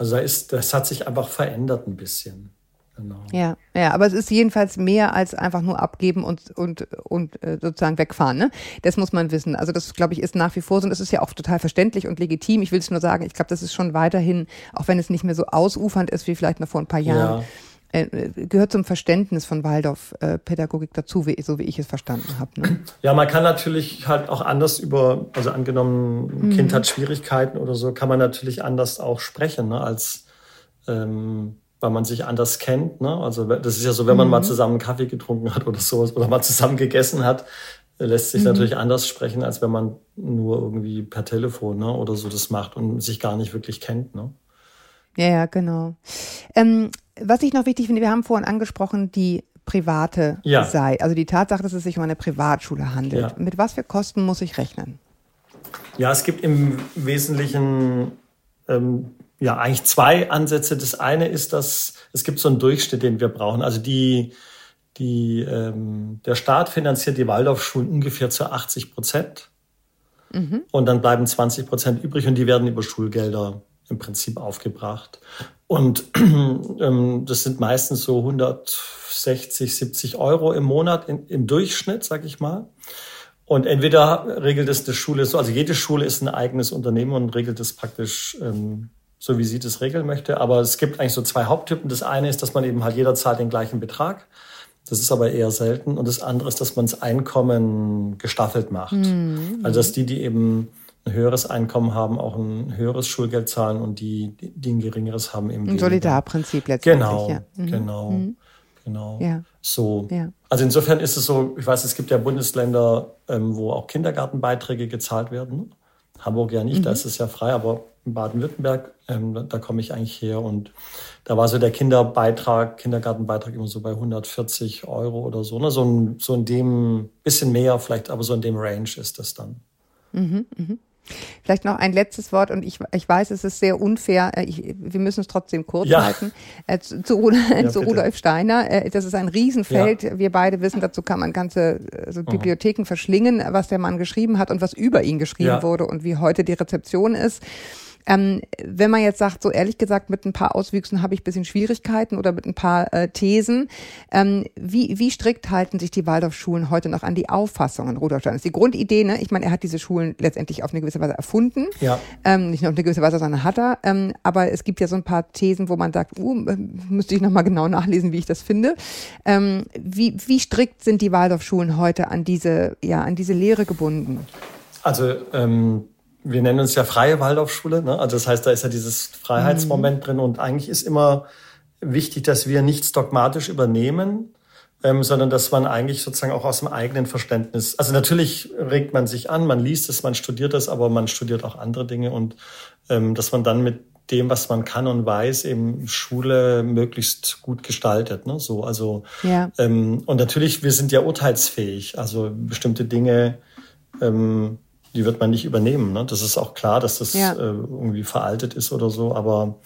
Also da ist, das hat sich einfach verändert ein bisschen. Genau. Ja, ja, aber es ist jedenfalls mehr als einfach nur abgeben und, und, und äh, sozusagen wegfahren. Ne? Das muss man wissen. Also das, glaube ich, ist nach wie vor so und das ist ja auch total verständlich und legitim. Ich will es nur sagen, ich glaube, das ist schon weiterhin, auch wenn es nicht mehr so ausufernd ist wie vielleicht noch vor ein paar Jahren, ja. Äh, gehört zum Verständnis von Waldorf-Pädagogik dazu, wie, so wie ich es verstanden habe. Ne? Ja, man kann natürlich halt auch anders über, also angenommen, ein mhm. Kind hat Schwierigkeiten oder so, kann man natürlich anders auch sprechen, ne, als ähm, weil man sich anders kennt. Ne? Also das ist ja so, wenn man mhm. mal zusammen Kaffee getrunken hat oder sowas oder mal zusammen gegessen hat, lässt sich mhm. natürlich anders sprechen, als wenn man nur irgendwie per Telefon ne, oder so das macht und sich gar nicht wirklich kennt. Ne? Ja, ja, genau. Ähm, was ich noch wichtig finde, wir haben vorhin angesprochen, die private ja. sei, also die Tatsache, dass es sich um eine Privatschule handelt. Ja. Mit was für Kosten muss ich rechnen? Ja, es gibt im Wesentlichen ähm, ja eigentlich zwei Ansätze. Das eine ist, dass es gibt so einen Durchschnitt, den wir brauchen. Also die, die, ähm, der Staat finanziert die Waldorfschulen ungefähr zu 80 Prozent. Mhm. Und dann bleiben 20 Prozent übrig und die werden über Schulgelder im Prinzip aufgebracht. Und ähm, das sind meistens so 160, 70 Euro im Monat in, im Durchschnitt, sag ich mal. Und entweder regelt es eine Schule so, also jede Schule ist ein eigenes Unternehmen und regelt es praktisch ähm, so wie sie das regeln möchte. Aber es gibt eigentlich so zwei Haupttypen. Das eine ist, dass man eben halt jeder zahlt den gleichen Betrag. Das ist aber eher selten. Und das andere ist, dass man das Einkommen gestaffelt macht. Mhm. Also dass die, die eben ein höheres Einkommen haben, auch ein höheres Schulgeld zahlen und die, die ein geringeres haben eben. Ein Solidarprinzip letztendlich. Genau, ja. mhm. genau, mhm. genau. Ja. So. Ja. Also insofern ist es so, ich weiß, es gibt ja Bundesländer, ähm, wo auch Kindergartenbeiträge gezahlt werden. Hamburg ja nicht, da mhm. ist es ja frei, aber in Baden-Württemberg, ähm, da, da komme ich eigentlich her. Und da war so der Kinderbeitrag, Kindergartenbeitrag immer so bei 140 Euro oder so. Ne? So, ein, so in dem, bisschen mehr vielleicht, aber so in dem Range ist das dann. Mhm, mh. Vielleicht noch ein letztes Wort und ich, ich weiß, es ist sehr unfair. Äh, ich, wir müssen es trotzdem kurz ja. halten. Äh, zu, zu, ja, zu Rudolf Steiner. Äh, das ist ein Riesenfeld. Ja. Wir beide wissen, dazu kann man ganze also Bibliotheken verschlingen, was der Mann geschrieben hat und was über ihn geschrieben wurde und wie heute die Rezeption ist. Ähm, wenn man jetzt sagt, so ehrlich gesagt, mit ein paar Auswüchsen habe ich bisschen Schwierigkeiten oder mit ein paar äh, Thesen, ähm, wie, wie strikt halten sich die Waldorfschulen heute noch an die Auffassungen Rudolf Steiner? Die Grundidee, ne? ich meine, er hat diese Schulen letztendlich auf eine gewisse Weise erfunden. Ja. Ähm, nicht nur auf eine gewisse Weise, sondern hat er. Ähm, aber es gibt ja so ein paar Thesen, wo man sagt, uh, müsste ich nochmal genau nachlesen, wie ich das finde. Ähm, wie, wie strikt sind die Waldorfschulen heute an diese, ja, an diese Lehre gebunden? Also ähm, wir nennen uns ja freie Waldorfschule. Ne? Also das heißt, da ist ja dieses Freiheitsmoment mhm. drin und eigentlich ist immer wichtig, dass wir nichts dogmatisch übernehmen, ähm, sondern dass man eigentlich sozusagen auch aus dem eigenen Verständnis, also natürlich regt man sich an, man liest es, man studiert es, aber man studiert auch andere Dinge und ähm, dass man dann mit dem, was man kann und weiß, eben Schule möglichst gut gestaltet. Ne? So, also ja. ähm, und natürlich, wir sind ja urteilsfähig. Also bestimmte Dinge ähm, die wird man nicht übernehmen. Ne? Das ist auch klar, dass das ja. äh, irgendwie veraltet ist oder so, aber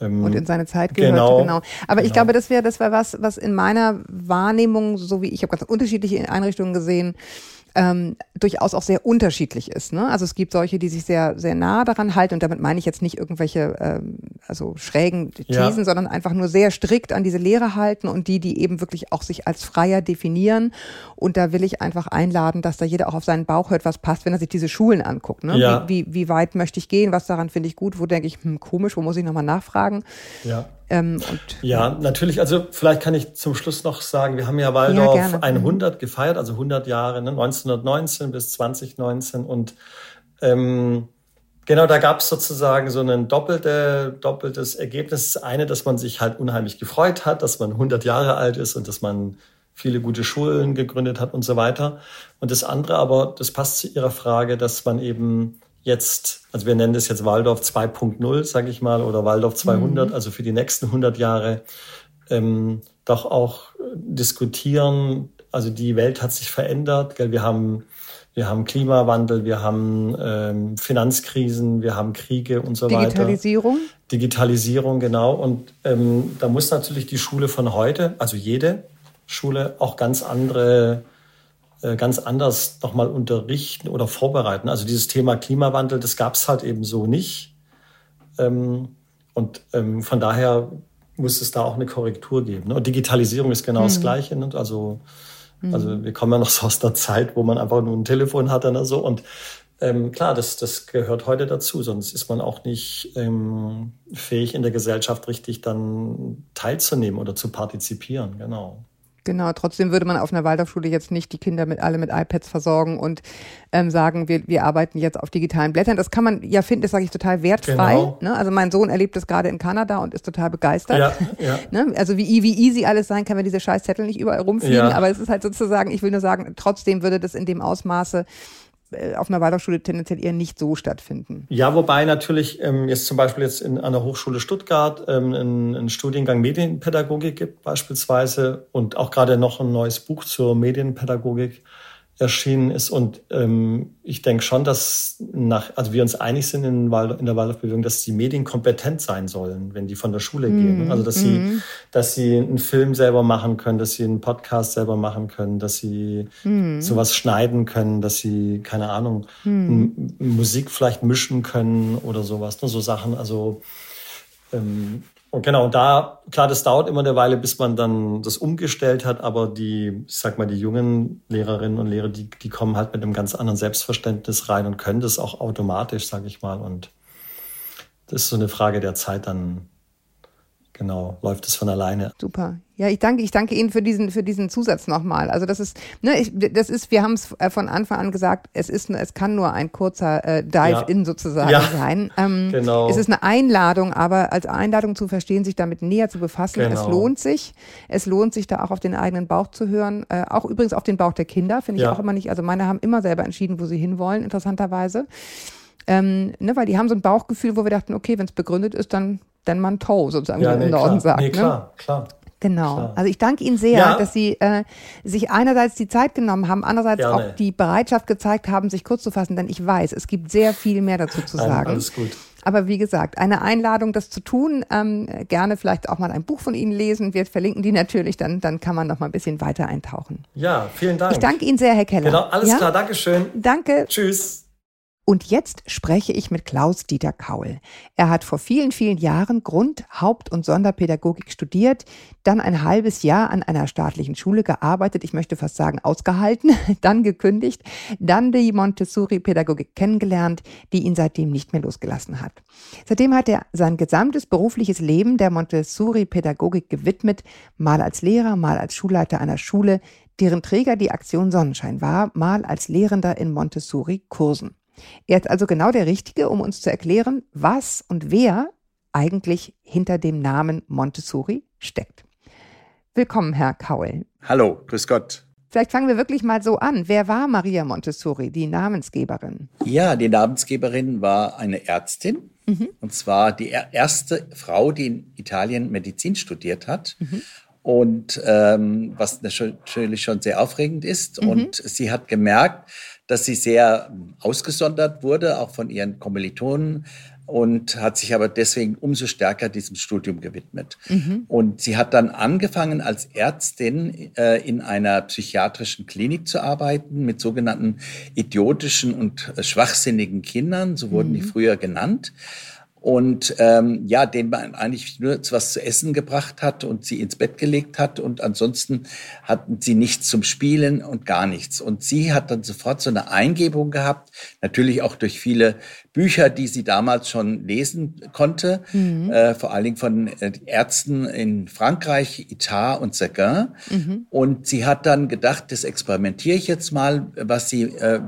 ähm, und in seine Zeit gehört. Genau. genau. Aber genau. ich glaube, das wäre das wäre was, was in meiner Wahrnehmung, so wie ich habe ganz unterschiedliche Einrichtungen gesehen, ähm, durchaus auch sehr unterschiedlich ist. Ne? Also es gibt solche, die sich sehr, sehr nah daran halten und damit meine ich jetzt nicht irgendwelche ähm, also schrägen Thesen, ja. sondern einfach nur sehr strikt an diese Lehre halten und die, die eben wirklich auch sich als freier definieren. Und da will ich einfach einladen, dass da jeder auch auf seinen Bauch hört, was passt, wenn er sich diese Schulen anguckt. Ne? Ja. Wie, wie, wie weit möchte ich gehen? Was daran finde ich gut? Wo denke ich, hm, komisch, wo muss ich nochmal nachfragen? Ja. Ähm, ja, natürlich. Also vielleicht kann ich zum Schluss noch sagen, wir haben ja Waldorf ja, 100 mhm. gefeiert, also 100 Jahre, ne, 1919 bis 2019 und ähm, Genau, da gab es sozusagen so ein doppelte, doppeltes Ergebnis. Das eine, dass man sich halt unheimlich gefreut hat, dass man 100 Jahre alt ist und dass man viele gute Schulen gegründet hat und so weiter. Und das andere aber, das passt zu Ihrer Frage, dass man eben jetzt, also wir nennen das jetzt Waldorf 2.0, sage ich mal, oder Waldorf 200, mhm. also für die nächsten 100 Jahre, ähm, doch auch diskutieren. Also die Welt hat sich verändert. Gell? Wir haben wir haben Klimawandel, wir haben ähm, Finanzkrisen, wir haben Kriege und so Digitalisierung? weiter. Digitalisierung? Digitalisierung, genau. Und ähm, da muss natürlich die Schule von heute, also jede Schule, auch ganz andere äh, ganz anders nochmal unterrichten oder vorbereiten. Also dieses Thema Klimawandel, das gab es halt eben so nicht. Ähm, und ähm, von daher muss es da auch eine Korrektur geben. Ne? Und Digitalisierung ist genau mhm. das Gleiche. Ne? Also, mhm. also wir kommen ja noch so aus der Zeit, wo man einfach nur ein Telefon hatte oder so. Und ähm, klar, das, das gehört heute dazu, sonst ist man auch nicht ähm, fähig, in der Gesellschaft richtig dann teilzunehmen oder zu partizipieren. Genau. Genau, trotzdem würde man auf einer Waldorfschule jetzt nicht die Kinder mit alle mit iPads versorgen und ähm, sagen, wir, wir arbeiten jetzt auf digitalen Blättern. Das kann man ja finden, das sage ich total wertfrei. Genau. Ne? Also mein Sohn erlebt das gerade in Kanada und ist total begeistert. Ja, ja. Ne? Also wie, wie easy alles sein kann, wenn diese scheiß Zettel nicht überall rumfliegen. Ja. Aber es ist halt sozusagen, ich will nur sagen, trotzdem würde das in dem Ausmaße auf einer Waldorfschule tendenziell eher nicht so stattfinden. Ja, wobei natürlich ähm, jetzt zum Beispiel jetzt in, an der Hochschule Stuttgart ähm, einen, einen Studiengang Medienpädagogik gibt beispielsweise und auch gerade noch ein neues Buch zur Medienpädagogik erschienen ist. Und ähm, ich denke schon, dass nach, also wir uns einig sind in, in der Waldorfbewegung, dass die Medien kompetent sein sollen, wenn die von der Schule mm. gehen. Also dass mm. sie, mhm. dass sie einen Film selber machen können, dass sie einen Podcast selber machen können, dass sie mm. sowas schneiden können, dass sie, keine Ahnung, mhm. Musik vielleicht mischen können oder sowas. Nur so Sachen. Also ähm, und genau, da, klar, das dauert immer eine Weile, bis man dann das umgestellt hat, aber die, ich sag mal, die jungen Lehrerinnen und Lehrer, die, die kommen halt mit einem ganz anderen Selbstverständnis rein und können das auch automatisch, sag ich mal. Und das ist so eine Frage der Zeit, dann genau, läuft es von alleine. Super. Ja, ich danke, ich danke Ihnen für diesen, für diesen Zusatz nochmal. Also das ist, ne, ich, das ist, wir haben es äh, von Anfang an gesagt, es ist, es kann nur ein kurzer äh, Dive-In ja. sozusagen ja. sein. Ähm, genau. Es ist eine Einladung, aber als Einladung zu verstehen, sich damit näher zu befassen. Genau. Es lohnt sich. Es lohnt sich da auch auf den eigenen Bauch zu hören. Äh, auch übrigens auf den Bauch der Kinder, finde ich ja. auch immer nicht. Also meine haben immer selber entschieden, wo sie hinwollen, interessanterweise. Ähm, ne, weil die haben so ein Bauchgefühl, wo wir dachten, okay, wenn es begründet ist, dann, dann man Toe, sozusagen, ja, nee, im Norden klar. sagt. Nee, ne? klar, klar. Genau. Klar. Also ich danke Ihnen sehr, ja. dass Sie äh, sich einerseits die Zeit genommen haben, andererseits Gerne. auch die Bereitschaft gezeigt haben, sich kurz zu fassen, denn ich weiß, es gibt sehr viel mehr dazu zu sagen. Alles gut. Aber wie gesagt, eine Einladung, das zu tun, ähm, gerne vielleicht auch mal ein Buch von Ihnen lesen. Wir verlinken die natürlich, dann, dann kann man noch mal ein bisschen weiter eintauchen. Ja, vielen Dank. Ich danke Ihnen sehr, Herr Keller. Genau, alles ja? klar, Dankeschön. Danke. Tschüss. Und jetzt spreche ich mit Klaus Dieter Kaul. Er hat vor vielen, vielen Jahren Grund-, Haupt- und Sonderpädagogik studiert, dann ein halbes Jahr an einer staatlichen Schule gearbeitet, ich möchte fast sagen ausgehalten, dann gekündigt, dann die Montessori-Pädagogik kennengelernt, die ihn seitdem nicht mehr losgelassen hat. Seitdem hat er sein gesamtes berufliches Leben der Montessori-Pädagogik gewidmet, mal als Lehrer, mal als Schulleiter einer Schule, deren Träger die Aktion Sonnenschein war, mal als Lehrender in Montessori-Kursen. Er ist also genau der Richtige, um uns zu erklären, was und wer eigentlich hinter dem Namen Montessori steckt. Willkommen, Herr Kaul. Hallo, grüß Gott. Vielleicht fangen wir wirklich mal so an. Wer war Maria Montessori, die Namensgeberin? Ja, die Namensgeberin war eine Ärztin. Mhm. Und zwar die erste Frau, die in Italien Medizin studiert hat. Mhm. Und ähm, was natürlich schon sehr aufregend ist. Mhm. Und sie hat gemerkt, dass sie sehr ausgesondert wurde, auch von ihren Kommilitonen und hat sich aber deswegen umso stärker diesem Studium gewidmet. Mhm. Und sie hat dann angefangen, als Ärztin äh, in einer psychiatrischen Klinik zu arbeiten mit sogenannten idiotischen und äh, schwachsinnigen Kindern, so wurden mhm. die früher genannt und ähm, ja, den man eigentlich nur was zu essen gebracht hat und sie ins Bett gelegt hat und ansonsten hatten sie nichts zum Spielen und gar nichts. Und sie hat dann sofort so eine Eingebung gehabt, natürlich auch durch viele Bücher, die sie damals schon lesen konnte, mhm. äh, vor allen Dingen von äh, Ärzten in Frankreich, Itar und Seguin. Mhm. Und sie hat dann gedacht, das experimentiere ich jetzt mal, was sie äh,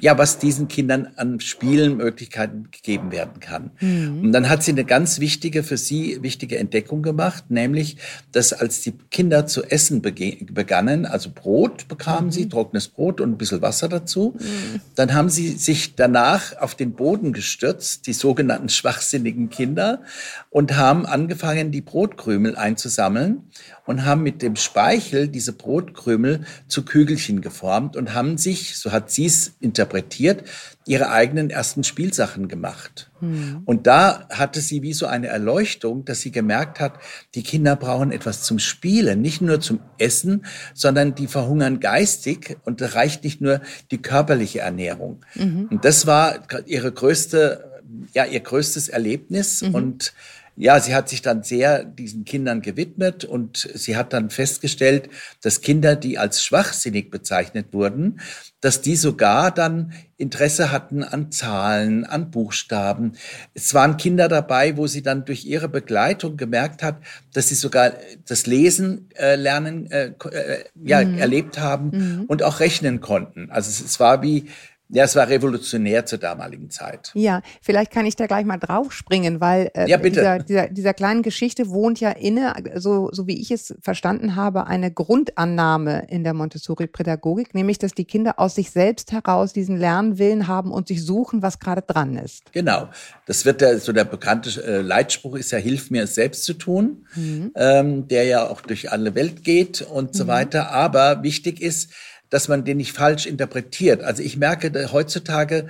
ja, was diesen Kindern an Spielenmöglichkeiten gegeben werden kann. Mhm. Und dann hat sie eine ganz wichtige, für sie wichtige Entdeckung gemacht, nämlich, dass als die Kinder zu essen begannen, also Brot bekamen mhm. sie, trockenes Brot und ein bisschen Wasser dazu, mhm. dann haben sie sich danach auf den Boden gestürzt, die sogenannten schwachsinnigen Kinder, und haben angefangen, die Brotkrümel einzusammeln und haben mit dem Speichel diese Brotkrümel zu Kügelchen geformt und haben sich, so hat sie es interpretiert, ihre eigenen ersten Spielsachen gemacht. Mhm. Und da hatte sie wie so eine Erleuchtung, dass sie gemerkt hat, die Kinder brauchen etwas zum Spielen, nicht nur zum Essen, sondern die verhungern geistig und da reicht nicht nur die körperliche Ernährung. Mhm. Und das war ihre größte, ja, ihr größtes Erlebnis mhm. und ja, sie hat sich dann sehr diesen Kindern gewidmet und sie hat dann festgestellt, dass Kinder, die als schwachsinnig bezeichnet wurden, dass die sogar dann Interesse hatten an Zahlen, an Buchstaben. Es waren Kinder dabei, wo sie dann durch ihre Begleitung gemerkt hat, dass sie sogar das Lesen äh, lernen, äh, äh, ja, mhm. erlebt haben mhm. und auch rechnen konnten. Also es, es war wie ja, es war revolutionär zur damaligen Zeit. Ja, vielleicht kann ich da gleich mal draufspringen, weil äh, ja. Dieser, dieser, dieser kleinen Geschichte wohnt ja inne, so, so wie ich es verstanden habe, eine Grundannahme in der Montessori-Pädagogik, nämlich, dass die Kinder aus sich selbst heraus diesen Lernwillen haben und sich suchen, was gerade dran ist. Genau. Das wird der, so der bekannte äh, Leitspruch ist ja, hilf mir es selbst zu tun, mhm. ähm, der ja auch durch alle Welt geht und mhm. so weiter. Aber wichtig ist, dass man den nicht falsch interpretiert. Also ich merke heutzutage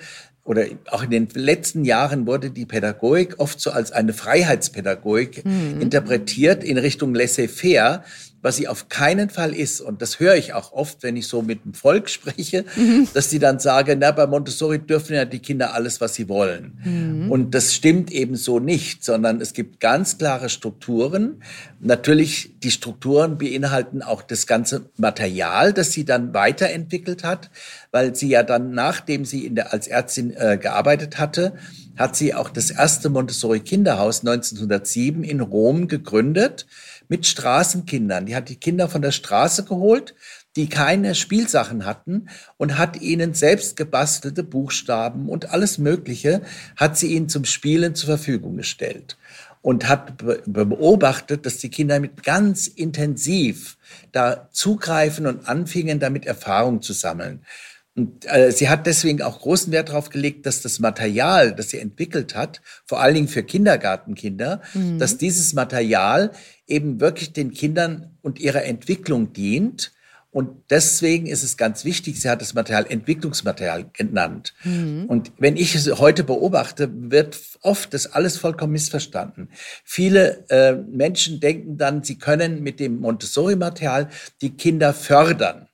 oder auch in den letzten Jahren wurde die Pädagogik oft so als eine Freiheitspädagogik mhm. interpretiert in Richtung laissez-faire was sie auf keinen Fall ist, und das höre ich auch oft, wenn ich so mit dem Volk spreche, mhm. dass die dann sagen, na, bei Montessori dürfen ja die Kinder alles, was sie wollen. Mhm. Und das stimmt eben so nicht, sondern es gibt ganz klare Strukturen. Natürlich, die Strukturen beinhalten auch das ganze Material, das sie dann weiterentwickelt hat, weil sie ja dann, nachdem sie in der, als Ärztin äh, gearbeitet hatte, hat sie auch das erste Montessori Kinderhaus 1907 in Rom gegründet mit Straßenkindern. Die hat die Kinder von der Straße geholt, die keine Spielsachen hatten und hat ihnen selbst gebastelte Buchstaben und alles Mögliche, hat sie ihnen zum Spielen zur Verfügung gestellt und hat beobachtet, dass die Kinder mit ganz intensiv da zugreifen und anfingen, damit Erfahrung zu sammeln. Und äh, sie hat deswegen auch großen Wert darauf gelegt, dass das Material, das sie entwickelt hat, vor allen Dingen für Kindergartenkinder, mhm. dass dieses Material eben wirklich den Kindern und ihrer Entwicklung dient. Und deswegen ist es ganz wichtig, sie hat das Material Entwicklungsmaterial genannt. Mhm. Und wenn ich es heute beobachte, wird oft das alles vollkommen missverstanden. Viele äh, Menschen denken dann, sie können mit dem Montessori-Material die Kinder fördern.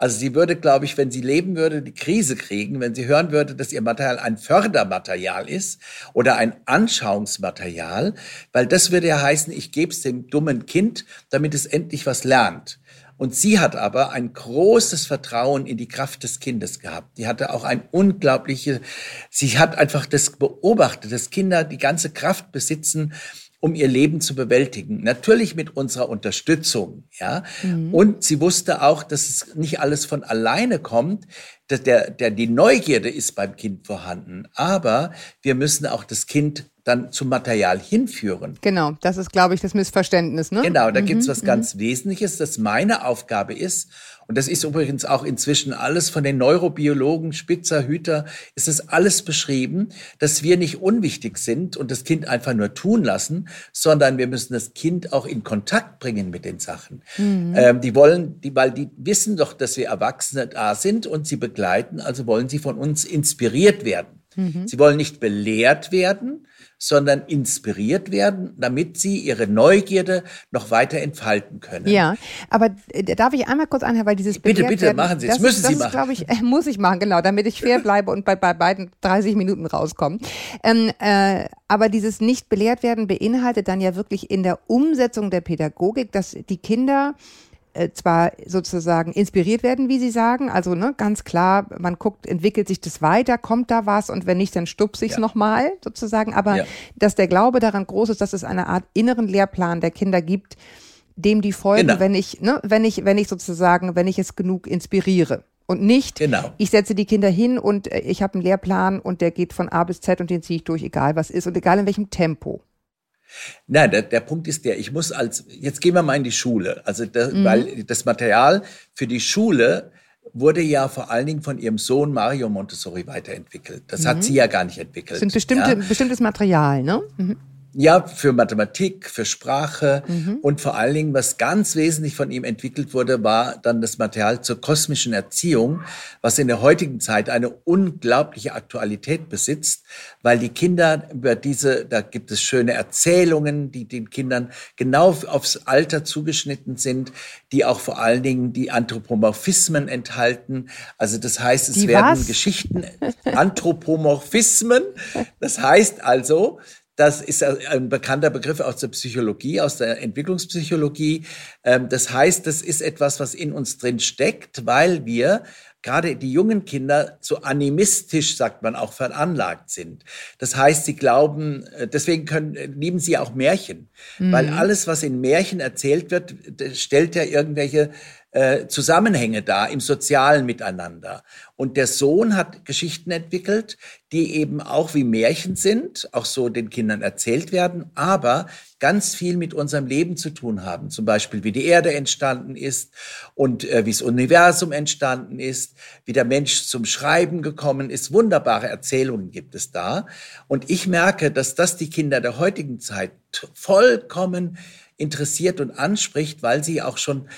Also sie würde, glaube ich, wenn sie leben würde, die Krise kriegen, wenn sie hören würde, dass ihr Material ein Fördermaterial ist oder ein Anschauungsmaterial, weil das würde ja heißen, ich gebe es dem dummen Kind, damit es endlich was lernt. Und sie hat aber ein großes Vertrauen in die Kraft des Kindes gehabt. Die hatte auch ein unglaubliche, sie hat einfach das beobachtet, dass Kinder die ganze Kraft besitzen, um ihr Leben zu bewältigen. Natürlich mit unserer Unterstützung, ja. Mhm. Und sie wusste auch, dass es nicht alles von alleine kommt. Dass der, der, die Neugierde ist beim Kind vorhanden. Aber wir müssen auch das Kind dann zum Material hinführen. Genau, das ist, glaube ich, das Missverständnis. Ne? Genau, da mhm, gibt's was mhm. ganz Wesentliches, das meine Aufgabe ist. Und das ist übrigens auch inzwischen alles von den Neurobiologen, Spitzer, Hüter, ist es alles beschrieben, dass wir nicht unwichtig sind und das Kind einfach nur tun lassen, sondern wir müssen das Kind auch in Kontakt bringen mit den Sachen. Mhm. Ähm, die wollen, die, weil die wissen doch, dass wir Erwachsene da sind und sie begleiten, also wollen sie von uns inspiriert werden. Mhm. Sie wollen nicht belehrt werden, sondern inspiriert werden, damit sie ihre Neugierde noch weiter entfalten können. Ja, aber äh, darf ich einmal kurz anhören, weil dieses Bitte, bitte, werden, machen Sie es, müssen das Sie machen. glaube ich, äh, muss ich machen, genau, damit ich fair bleibe und bei, bei beiden 30 Minuten rauskomme. Ähm, äh, aber dieses nicht belehrt werden beinhaltet dann ja wirklich in der Umsetzung der Pädagogik, dass die Kinder äh, zwar sozusagen inspiriert werden, wie Sie sagen, also ne, ganz klar, man guckt, entwickelt sich das weiter, kommt da was und wenn nicht, dann stupse ich es ja. nochmal sozusagen, aber ja. dass der Glaube daran groß ist, dass es eine Art inneren Lehrplan der Kinder gibt, dem die folgen, genau. wenn ich, ne, wenn ich, wenn ich sozusagen, wenn ich es genug inspiriere. Und nicht, genau. ich setze die Kinder hin und äh, ich habe einen Lehrplan und der geht von A bis Z und den ziehe ich durch, egal was ist und egal in welchem Tempo. Nein, der, der Punkt ist der, ich muss als, jetzt gehen wir mal in die Schule. Also, da, mhm. weil das Material für die Schule wurde ja vor allen Dingen von ihrem Sohn Mario Montessori weiterentwickelt. Das mhm. hat sie ja gar nicht entwickelt. Das sind bestimmte, ja? bestimmtes Material, ne? Mhm. Ja, für Mathematik, für Sprache mhm. und vor allen Dingen, was ganz wesentlich von ihm entwickelt wurde, war dann das Material zur kosmischen Erziehung, was in der heutigen Zeit eine unglaubliche Aktualität besitzt, weil die Kinder über diese, da gibt es schöne Erzählungen, die den Kindern genau aufs Alter zugeschnitten sind, die auch vor allen Dingen die Anthropomorphismen enthalten. Also das heißt, es die werden was? Geschichten, Anthropomorphismen, das heißt also, Das ist ein bekannter Begriff aus der Psychologie, aus der Entwicklungspsychologie. Ähm, das heißt, das ist etwas, was in uns drin steckt, weil wir gerade die jungen Kinder so animistisch, sagt man auch, veranlagt sind. Das heißt, sie glauben, äh, deswegen können, lieben sie auch Märchen, mhm. weil alles, was in Märchen erzählt wird, stellt ja irgendwelche äh, Zusammenhänge da im sozialen Miteinander. Und der Sohn hat Geschichten entwickelt, die eben auch wie Märchen sind, auch so den Kindern erzählt werden, aber ganz viel mit unserem Leben zu tun haben. Zum Beispiel, wie die Erde entstanden ist und äh, wie das Universum entstanden ist, wie der Mensch zum Schreiben gekommen ist. Wunderbare Erzählungen gibt es da. Und ich merke, dass das die Kinder der heutigen Zeit vollkommen interessiert und anspricht, weil sie auch schon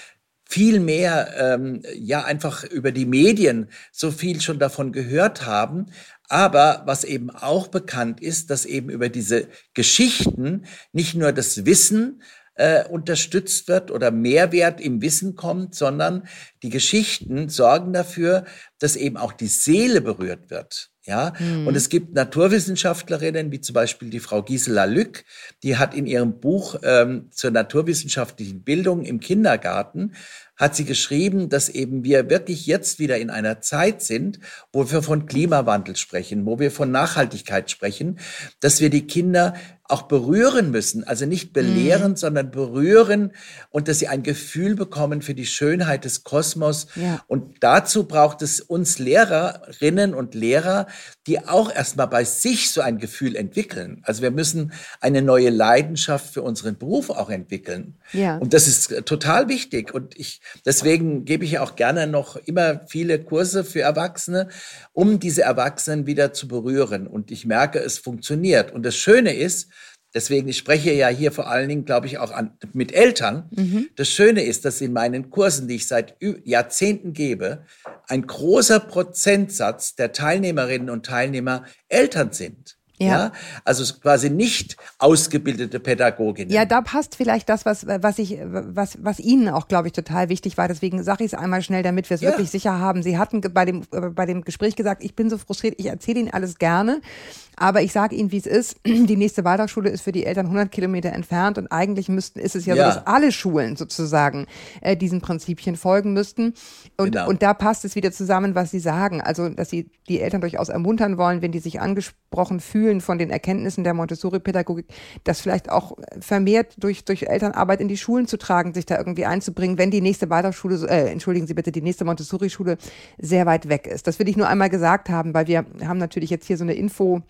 viel mehr ähm, ja einfach über die Medien so viel schon davon gehört haben. Aber was eben auch bekannt ist, dass eben über diese Geschichten nicht nur das Wissen äh, unterstützt wird oder Mehrwert im Wissen kommt, sondern die Geschichten sorgen dafür, dass eben auch die Seele berührt wird. Ja, mhm. und es gibt Naturwissenschaftlerinnen, wie zum Beispiel die Frau Gisela Lück, die hat in ihrem Buch ähm, zur naturwissenschaftlichen Bildung im Kindergarten hat sie geschrieben, dass eben wir wirklich jetzt wieder in einer Zeit sind, wo wir von Klimawandel sprechen, wo wir von Nachhaltigkeit sprechen, dass wir die Kinder auch berühren müssen, also nicht belehren, mhm. sondern berühren und dass sie ein Gefühl bekommen für die Schönheit des Kosmos. Ja. Und dazu braucht es uns Lehrerinnen und Lehrer, die auch erstmal bei sich so ein Gefühl entwickeln. Also wir müssen eine neue Leidenschaft für unseren Beruf auch entwickeln. Ja. Und das ist äh, total wichtig. Und ich, deswegen gebe ich auch gerne noch immer viele Kurse für Erwachsene, um diese Erwachsenen wieder zu berühren. Und ich merke, es funktioniert. Und das Schöne ist, Deswegen, ich spreche ja hier vor allen Dingen, glaube ich, auch an, mit Eltern. Mhm. Das Schöne ist, dass in meinen Kursen, die ich seit Jahrzehnten gebe, ein großer Prozentsatz der Teilnehmerinnen und Teilnehmer Eltern sind. Ja. ja. also quasi nicht ausgebildete Pädagogin. Ja, da passt vielleicht das, was was ich was was Ihnen auch, glaube ich, total wichtig war. Deswegen sage ich es einmal schnell, damit wir es ja. wirklich sicher haben. Sie hatten bei dem bei dem Gespräch gesagt, ich bin so frustriert, ich erzähle Ihnen alles gerne. Aber ich sage Ihnen, wie es ist. Die nächste Waldorfschule ist für die Eltern 100 Kilometer entfernt und eigentlich müssten, ist es ja, ja. so, dass alle Schulen sozusagen äh, diesen Prinzipien folgen müssten. Und, genau. und da passt es wieder zusammen, was Sie sagen. Also, dass Sie die Eltern durchaus ermuntern wollen, wenn die sich angesprochen fühlen von den Erkenntnissen der Montessori-Pädagogik, das vielleicht auch vermehrt durch, durch Elternarbeit in die Schulen zu tragen, sich da irgendwie einzubringen, wenn die nächste Waldorfschule, äh, entschuldigen Sie bitte, die nächste Montessori-Schule sehr weit weg ist. Das will ich nur einmal gesagt haben, weil wir haben natürlich jetzt hier so eine Info,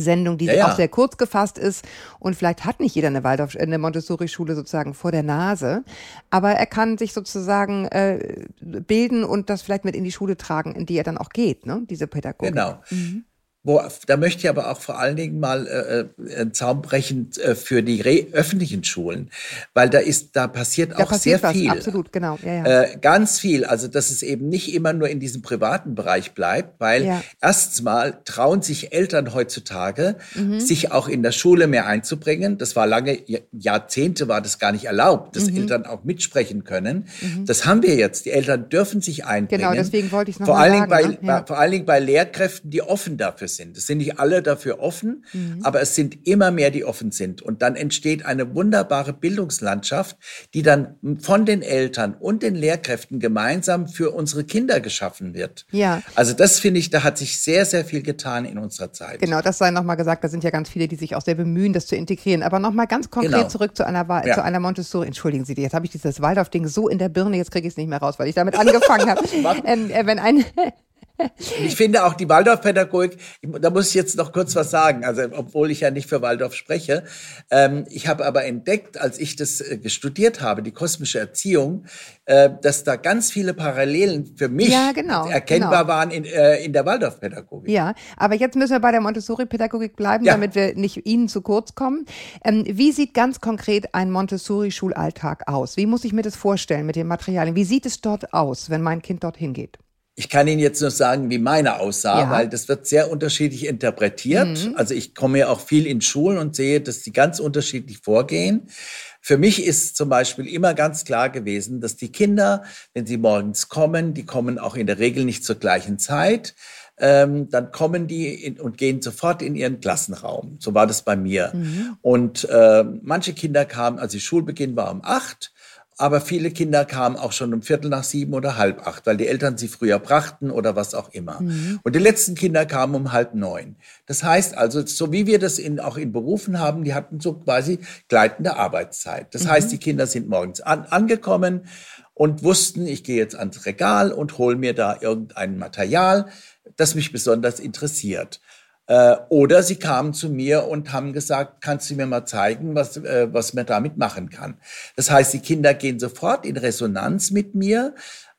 Sendung, die ja, ja. auch sehr kurz gefasst ist. Und vielleicht hat nicht jeder eine Waldorf, eine Montessori-Schule sozusagen vor der Nase. Aber er kann sich sozusagen äh, bilden und das vielleicht mit in die Schule tragen, in die er dann auch geht, ne? Diese Pädagogik. Genau. Mhm. Wo, da möchte ich aber auch vor allen Dingen mal äh, einen Zaum brechen äh, für die öffentlichen Schulen, weil da ist, da passiert da auch passiert sehr was, viel. Absolut, genau. Ja, ja. Äh, ganz viel. Also dass es eben nicht immer nur in diesem privaten Bereich bleibt, weil ja. erstmal trauen sich Eltern heutzutage, mhm. sich auch in der Schule mehr einzubringen. Das war lange Jahrzehnte war das gar nicht erlaubt, dass mhm. Eltern auch mitsprechen können. Mhm. Das haben wir jetzt. Die Eltern dürfen sich einbringen. Genau, deswegen wollte ich es noch vor mal allen sagen. Bei, ne? Vor allen Dingen bei Lehrkräften, die offen dafür sind. Es sind nicht alle dafür offen, mhm. aber es sind immer mehr, die offen sind. Und dann entsteht eine wunderbare Bildungslandschaft, die dann von den Eltern und den Lehrkräften gemeinsam für unsere Kinder geschaffen wird. Ja. Also das finde ich, da hat sich sehr, sehr viel getan in unserer Zeit. Genau, das sei nochmal gesagt, da sind ja ganz viele, die sich auch sehr bemühen, das zu integrieren. Aber nochmal ganz konkret genau. zurück zu einer, ja. zu einer Montessori. Entschuldigen Sie, jetzt habe ich dieses Waldorf-Ding so in der Birne, jetzt kriege ich es nicht mehr raus, weil ich damit angefangen habe. ähm, äh, wenn ein ich finde auch die Waldorfpädagogik, da muss ich jetzt noch kurz was sagen, also obwohl ich ja nicht für Waldorf spreche. Ähm, ich habe aber entdeckt, als ich das äh, studiert habe, die kosmische Erziehung, äh, dass da ganz viele Parallelen für mich ja, genau, erkennbar genau. waren in, äh, in der Waldorfpädagogik. Ja, aber jetzt müssen wir bei der Montessori-Pädagogik bleiben, ja. damit wir nicht Ihnen zu kurz kommen. Ähm, wie sieht ganz konkret ein Montessori-Schulalltag aus? Wie muss ich mir das vorstellen mit den Materialien? Wie sieht es dort aus, wenn mein Kind dorthin geht? Ich kann Ihnen jetzt nur sagen, wie meine aussah, ja. weil das wird sehr unterschiedlich interpretiert. Mhm. Also ich komme ja auch viel in Schulen und sehe, dass die ganz unterschiedlich vorgehen. Für mich ist zum Beispiel immer ganz klar gewesen, dass die Kinder, wenn sie morgens kommen, die kommen auch in der Regel nicht zur gleichen Zeit. Ähm, dann kommen die in, und gehen sofort in ihren Klassenraum. So war das bei mir. Mhm. Und äh, manche Kinder kamen, also Schulbeginn war um acht aber viele Kinder kamen auch schon um Viertel nach sieben oder halb acht, weil die Eltern sie früher brachten oder was auch immer. Mhm. Und die letzten Kinder kamen um halb neun. Das heißt also, so wie wir das in, auch in Berufen haben, die hatten so quasi gleitende Arbeitszeit. Das mhm. heißt, die Kinder sind morgens an, angekommen und wussten, ich gehe jetzt ans Regal und hole mir da irgendein Material, das mich besonders interessiert. Äh, oder sie kamen zu mir und haben gesagt, kannst du mir mal zeigen, was, äh, was man damit machen kann. Das heißt, die Kinder gehen sofort in Resonanz mit mir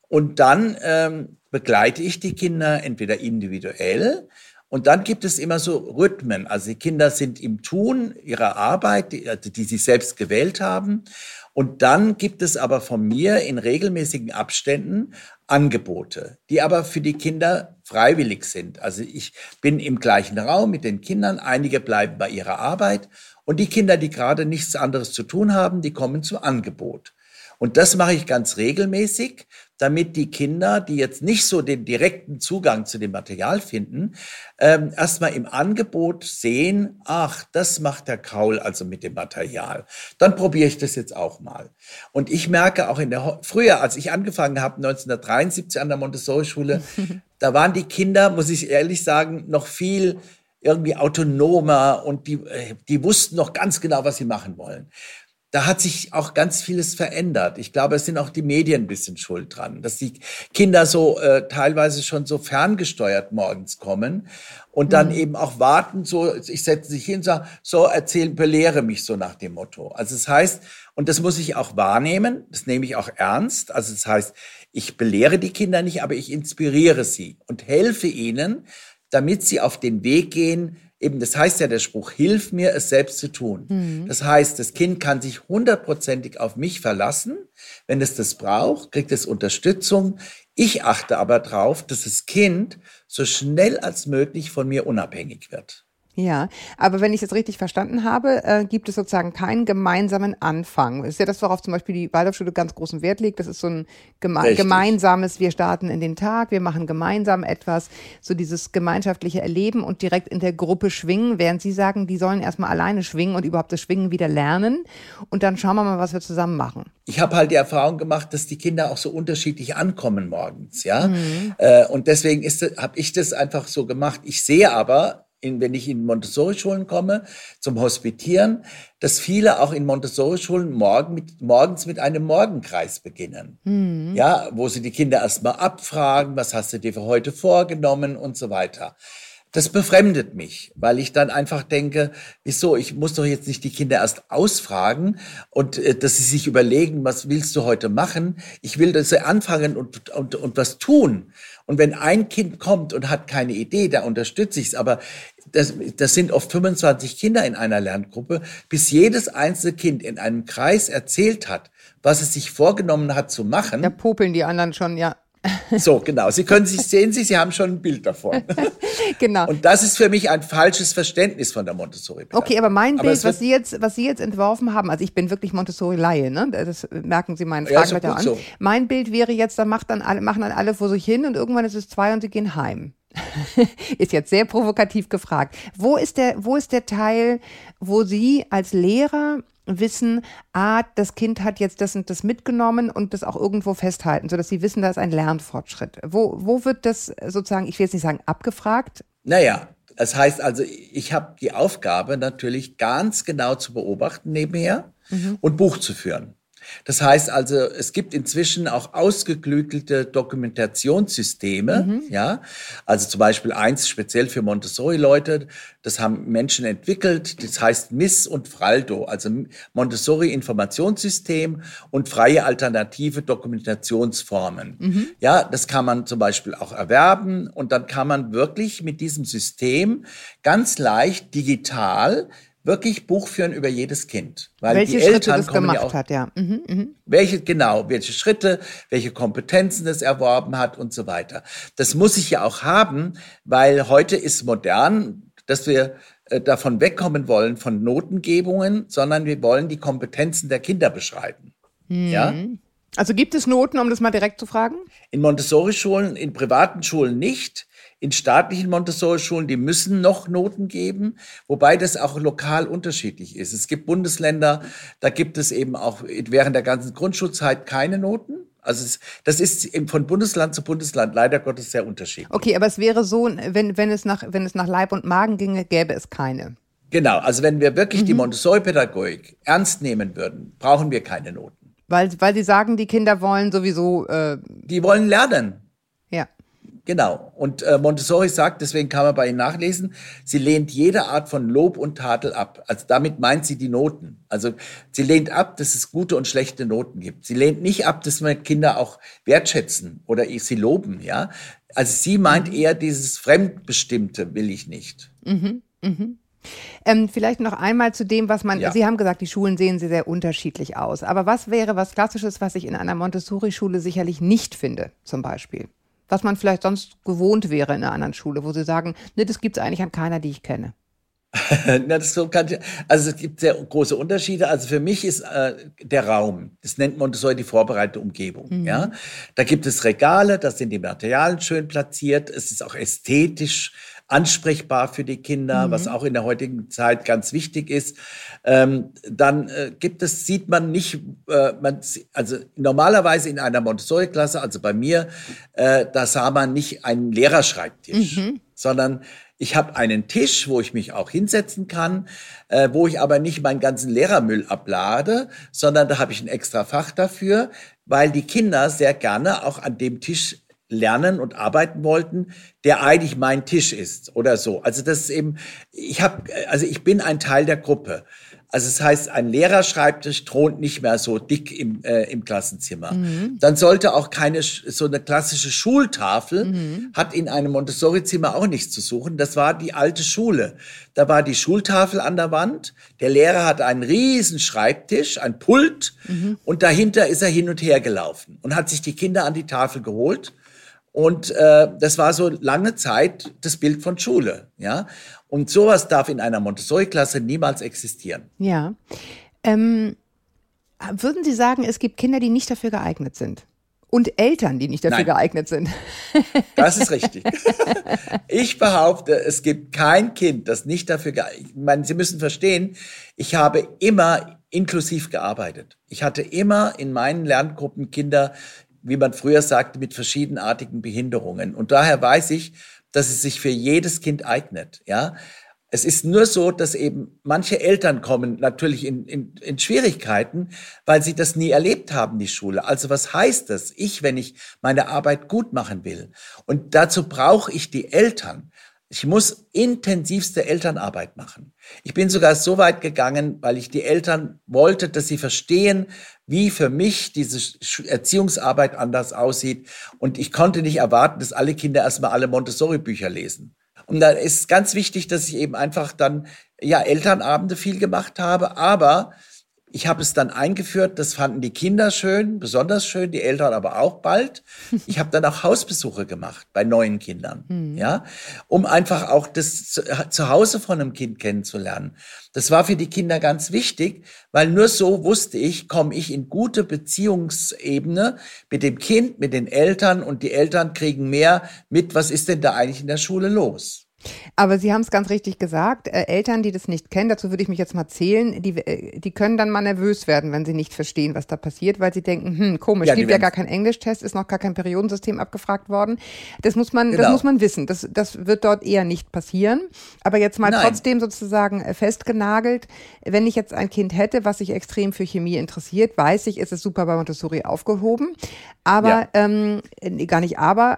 und dann ähm, begleite ich die Kinder entweder individuell und dann gibt es immer so Rhythmen. Also die Kinder sind im Tun ihrer Arbeit, die, also die sie selbst gewählt haben. Und dann gibt es aber von mir in regelmäßigen Abständen Angebote, die aber für die Kinder freiwillig sind. Also ich bin im gleichen Raum mit den Kindern, einige bleiben bei ihrer Arbeit und die Kinder, die gerade nichts anderes zu tun haben, die kommen zum Angebot. Und das mache ich ganz regelmäßig, damit die Kinder, die jetzt nicht so den direkten Zugang zu dem Material finden, ähm, erstmal im Angebot sehen, ach, das macht der Kaul also mit dem Material. Dann probiere ich das jetzt auch mal. Und ich merke auch in der, früher, als ich angefangen habe, 1973 an der Montessori-Schule, da waren die Kinder, muss ich ehrlich sagen, noch viel irgendwie autonomer und die, äh, die wussten noch ganz genau, was sie machen wollen da hat sich auch ganz vieles verändert. Ich glaube, es sind auch die Medien ein bisschen schuld dran, dass die Kinder so äh, teilweise schon so ferngesteuert morgens kommen und dann mhm. eben auch warten, so, ich setze sich hin und sage, so erzähl, belehre mich so nach dem Motto. Also das heißt, und das muss ich auch wahrnehmen, das nehme ich auch ernst. Also das heißt, ich belehre die Kinder nicht, aber ich inspiriere sie und helfe ihnen, damit sie auf den Weg gehen, eben, das heißt ja der Spruch, hilf mir, es selbst zu tun. Mhm. Das heißt, das Kind kann sich hundertprozentig auf mich verlassen. Wenn es das braucht, kriegt es Unterstützung. Ich achte aber darauf, dass das Kind so schnell als möglich von mir unabhängig wird. Ja, aber wenn ich es richtig verstanden habe, äh, gibt es sozusagen keinen gemeinsamen Anfang. Das ist ja das, worauf zum Beispiel die Waldorfschule ganz großen Wert legt. Das ist so ein geme gemeinsames, wir starten in den Tag, wir machen gemeinsam etwas, so dieses gemeinschaftliche Erleben und direkt in der Gruppe schwingen, während Sie sagen, die sollen erstmal alleine schwingen und überhaupt das Schwingen wieder lernen und dann schauen wir mal, was wir zusammen machen. Ich habe halt die Erfahrung gemacht, dass die Kinder auch so unterschiedlich ankommen morgens, ja. Mhm. Äh, und deswegen habe ich das einfach so gemacht. Ich sehe aber, in, wenn ich in Montessori-Schulen komme, zum Hospitieren, dass viele auch in Montessori-Schulen morgen mit, morgens mit einem Morgenkreis beginnen. Mhm. Ja, wo sie die Kinder erstmal abfragen, was hast du dir für heute vorgenommen und so weiter. Das befremdet mich, weil ich dann einfach denke, wieso, ich muss doch jetzt nicht die Kinder erst ausfragen und äh, dass sie sich überlegen, was willst du heute machen? Ich will, dass sie anfangen und, und, und was tun. Und wenn ein Kind kommt und hat keine Idee, da unterstütze ich es. Aber das, das sind oft 25 Kinder in einer Lerngruppe, bis jedes einzelne Kind in einem Kreis erzählt hat, was es sich vorgenommen hat zu machen. Da popeln die anderen schon, ja. So, genau. Sie können sich sehen, Sie, Sie haben schon ein Bild davon. genau. Und das ist für mich ein falsches Verständnis von der Montessori. -Pädagogik. Okay, aber mein aber Bild, was Sie jetzt, was Sie jetzt entworfen haben, also ich bin wirklich Montessori-Laie, ne? Das merken Sie meinen Fragen ja, an. So. Mein Bild wäre jetzt, da macht dann alle, machen dann alle vor sich hin und irgendwann ist es zwei und sie gehen heim. ist jetzt sehr provokativ gefragt. Wo ist der, wo ist der Teil, wo Sie als Lehrer wissen, ah, das Kind hat jetzt das und das mitgenommen und das auch irgendwo festhalten, sodass sie wissen, da ist ein Lernfortschritt. Wo, wo wird das sozusagen, ich will jetzt nicht sagen abgefragt? Naja, das heißt also, ich habe die Aufgabe natürlich ganz genau zu beobachten nebenher mhm. und Buch zu führen. Das heißt also, es gibt inzwischen auch ausgeklügelte Dokumentationssysteme, mhm. ja. Also zum Beispiel eins speziell für Montessori-Leute, das haben Menschen entwickelt, das heißt MIS und Fraldo, also Montessori Informationssystem und freie alternative Dokumentationsformen. Mhm. Ja, das kann man zum Beispiel auch erwerben und dann kann man wirklich mit diesem System ganz leicht digital wirklich Buch führen über jedes Kind. Weil welche die Schritte Eltern das kommen gemacht ja auch, hat, ja. Mhm, mh. Welche, genau, welche Schritte, welche Kompetenzen es erworben hat und so weiter. Das muss ich ja auch haben, weil heute ist modern, dass wir äh, davon wegkommen wollen von Notengebungen, sondern wir wollen die Kompetenzen der Kinder beschreiben. Mhm. Ja? Also gibt es Noten, um das mal direkt zu fragen? In Montessori-Schulen, in privaten Schulen nicht. In staatlichen Montessori-Schulen, die müssen noch Noten geben, wobei das auch lokal unterschiedlich ist. Es gibt Bundesländer, da gibt es eben auch während der ganzen Grundschulzeit keine Noten. Also es, das ist von Bundesland zu Bundesland leider Gottes sehr unterschiedlich. Okay, aber es wäre so, wenn, wenn, es nach, wenn es nach Leib und Magen ginge, gäbe es keine. Genau, also wenn wir wirklich mhm. die Montessori-Pädagogik ernst nehmen würden, brauchen wir keine Noten. Weil, weil Sie sagen, die Kinder wollen sowieso. Äh die wollen lernen. Ja. Genau. Und äh, Montessori sagt, deswegen kann man bei Ihnen nachlesen, sie lehnt jede Art von Lob und Tadel ab. Also damit meint sie die Noten. Also sie lehnt ab, dass es gute und schlechte Noten gibt. Sie lehnt nicht ab, dass wir Kinder auch wertschätzen oder sie loben, ja. Also sie meint mhm. eher dieses Fremdbestimmte will ich nicht. Mhm. Mhm. Ähm, vielleicht noch einmal zu dem, was man, ja. Sie haben gesagt, die Schulen sehen sehr, sehr unterschiedlich aus. Aber was wäre was Klassisches, was ich in einer Montessori-Schule sicherlich nicht finde, zum Beispiel? Was man vielleicht sonst gewohnt wäre in einer anderen Schule, wo Sie sagen, ne, das gibt es eigentlich an keiner, die ich kenne. Na, das so kann, also es gibt sehr große Unterschiede. Also für mich ist äh, der Raum, das nennt Montessori die vorbereitete Umgebung. Mhm. Ja, da gibt es Regale, da sind die Materialien schön platziert. Es ist auch ästhetisch ansprechbar für die Kinder, mhm. was auch in der heutigen Zeit ganz wichtig ist. Ähm, dann äh, gibt es, sieht man nicht, äh, man, also normalerweise in einer Montessori-Klasse, also bei mir, äh, da sah man nicht einen Lehrerschreibtisch, mhm. sondern ich habe einen Tisch, wo ich mich auch hinsetzen kann, äh, wo ich aber nicht meinen ganzen Lehrermüll ablade, sondern da habe ich ein extra Fach dafür, weil die Kinder sehr gerne auch an dem Tisch lernen und arbeiten wollten, der eigentlich mein Tisch ist oder so. Also das ist eben, ich habe, also ich bin ein Teil der Gruppe. Also es das heißt, ein Lehrerschreibtisch thront nicht mehr so dick im, äh, im Klassenzimmer. Mhm. Dann sollte auch keine so eine klassische Schultafel mhm. hat in einem Montessori-Zimmer auch nichts zu suchen. Das war die alte Schule. Da war die Schultafel an der Wand. Der Lehrer hatte einen riesen Schreibtisch, ein Pult mhm. und dahinter ist er hin und her gelaufen und hat sich die Kinder an die Tafel geholt und äh, das war so lange Zeit das Bild von Schule, ja. Und sowas darf in einer Montessori-Klasse niemals existieren. Ja. Ähm, würden Sie sagen, es gibt Kinder, die nicht dafür geeignet sind? Und Eltern, die nicht dafür Nein. geeignet sind. Das ist richtig. Ich behaupte, es gibt kein Kind, das nicht dafür geeignet ist. Ich meine, Sie müssen verstehen, ich habe immer inklusiv gearbeitet. Ich hatte immer in meinen Lerngruppen Kinder, wie man früher sagte, mit verschiedenartigen Behinderungen. Und daher weiß ich, dass es sich für jedes Kind eignet, ja. Es ist nur so, dass eben manche Eltern kommen natürlich in, in, in Schwierigkeiten, weil sie das nie erlebt haben, die Schule. Also was heißt das? Ich, wenn ich meine Arbeit gut machen will. Und dazu brauche ich die Eltern. Ich muss intensivste Elternarbeit machen. Ich bin sogar so weit gegangen, weil ich die Eltern wollte, dass sie verstehen, wie für mich diese Erziehungsarbeit anders aussieht. Und ich konnte nicht erwarten, dass alle Kinder erstmal alle Montessori-Bücher lesen. Und da ist ganz wichtig, dass ich eben einfach dann, ja, Elternabende viel gemacht habe, aber ich habe es dann eingeführt, das fanden die Kinder schön, besonders schön, die Eltern aber auch bald. Ich habe dann auch Hausbesuche gemacht bei neuen Kindern, mhm. ja, um einfach auch das Zuhause von einem Kind kennenzulernen. Das war für die Kinder ganz wichtig, weil nur so wusste ich, komme ich in gute Beziehungsebene mit dem Kind, mit den Eltern und die Eltern kriegen mehr mit, was ist denn da eigentlich in der Schule los? Aber Sie haben es ganz richtig gesagt. Äh, Eltern, die das nicht kennen, dazu würde ich mich jetzt mal zählen, die, äh, die können dann mal nervös werden, wenn sie nicht verstehen, was da passiert, weil sie denken, hm, komisch, ja, gibt ja gar kein Englischtest, ist noch gar kein Periodensystem abgefragt worden. Das muss man, genau. das muss man wissen. Das, das wird dort eher nicht passieren. Aber jetzt mal Nein. trotzdem sozusagen äh, festgenagelt, wenn ich jetzt ein Kind hätte, was sich extrem für Chemie interessiert, weiß ich, ist es super bei Montessori aufgehoben. Aber, ja. ähm, gar nicht aber,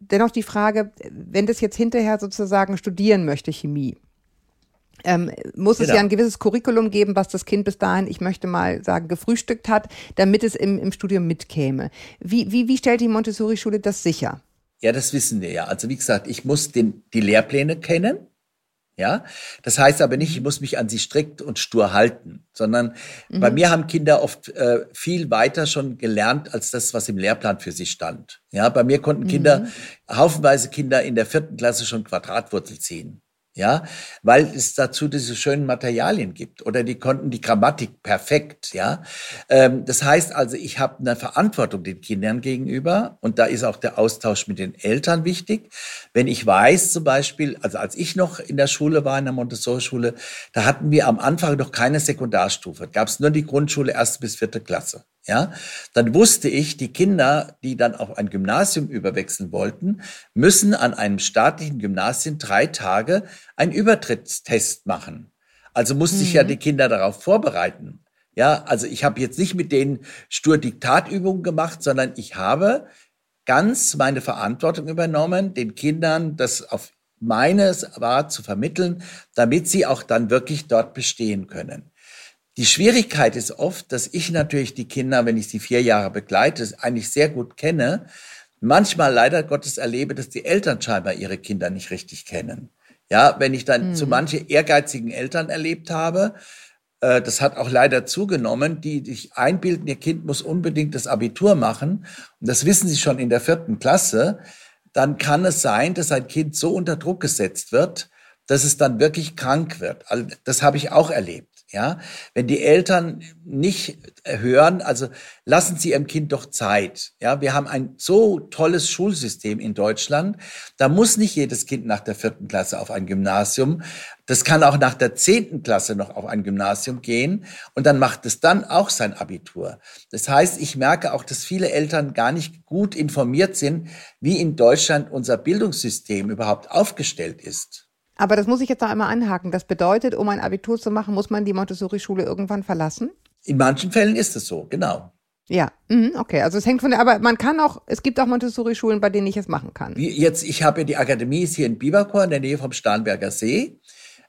dennoch die Frage, wenn das jetzt hinterher sozusagen studieren möchte, Chemie, ähm, muss es genau. ja ein gewisses Curriculum geben, was das Kind bis dahin, ich möchte mal sagen, gefrühstückt hat, damit es im, im Studium mitkäme. Wie, wie, wie stellt die Montessori-Schule das sicher? Ja, das wissen wir ja. Also wie gesagt, ich muss den, die Lehrpläne kennen. Ja, das heißt aber nicht, ich muss mich an sie strikt und stur halten, sondern mhm. bei mir haben Kinder oft äh, viel weiter schon gelernt als das, was im Lehrplan für sie stand. Ja, bei mir konnten Kinder, mhm. haufenweise Kinder in der vierten Klasse schon Quadratwurzel ziehen ja, weil es dazu diese schönen Materialien gibt oder die konnten die Grammatik perfekt, ja. Ähm, das heißt also, ich habe eine Verantwortung den Kindern gegenüber und da ist auch der Austausch mit den Eltern wichtig. Wenn ich weiß zum Beispiel, also als ich noch in der Schule war, in der Montessori-Schule, da hatten wir am Anfang noch keine Sekundarstufe, gab es nur die Grundschule erste bis vierte Klasse ja, dann wusste ich, die Kinder, die dann auf ein Gymnasium überwechseln wollten, müssen an einem staatlichen Gymnasium drei Tage einen Übertrittstest machen. Also musste mhm. ich ja mhm. die Kinder darauf vorbereiten. Ja, also ich habe jetzt nicht mit denen stur Diktatübungen gemacht, sondern ich habe ganz meine Verantwortung übernommen, den Kindern das auf meines war zu vermitteln, damit sie auch dann wirklich dort bestehen können. Die Schwierigkeit ist oft, dass ich natürlich die Kinder, wenn ich sie vier Jahre begleite, eigentlich sehr gut kenne. Manchmal leider Gottes erlebe, dass die Eltern scheinbar ihre Kinder nicht richtig kennen. Ja, wenn ich dann mhm. zu manche ehrgeizigen Eltern erlebt habe, äh, das hat auch leider zugenommen, die sich einbilden, ihr Kind muss unbedingt das Abitur machen. Und das wissen sie schon in der vierten Klasse. Dann kann es sein, dass ein Kind so unter Druck gesetzt wird, dass es dann wirklich krank wird. Also das habe ich auch erlebt. Ja, wenn die Eltern nicht hören, also lassen Sie Ihrem Kind doch Zeit. Ja, wir haben ein so tolles Schulsystem in Deutschland. Da muss nicht jedes Kind nach der vierten Klasse auf ein Gymnasium. Das kann auch nach der zehnten Klasse noch auf ein Gymnasium gehen und dann macht es dann auch sein Abitur. Das heißt, ich merke auch, dass viele Eltern gar nicht gut informiert sind, wie in Deutschland unser Bildungssystem überhaupt aufgestellt ist. Aber das muss ich jetzt noch einmal anhaken. Das bedeutet, um ein Abitur zu machen, muss man die Montessori-Schule irgendwann verlassen? In manchen Fällen ist es so, genau. Ja, mhm, okay. Also es hängt von der, aber man kann auch, es gibt auch Montessori-Schulen, bei denen ich es machen kann. Wie jetzt, ich habe ja die Akademie ist hier in Biberkorn, in der Nähe vom Starnberger See.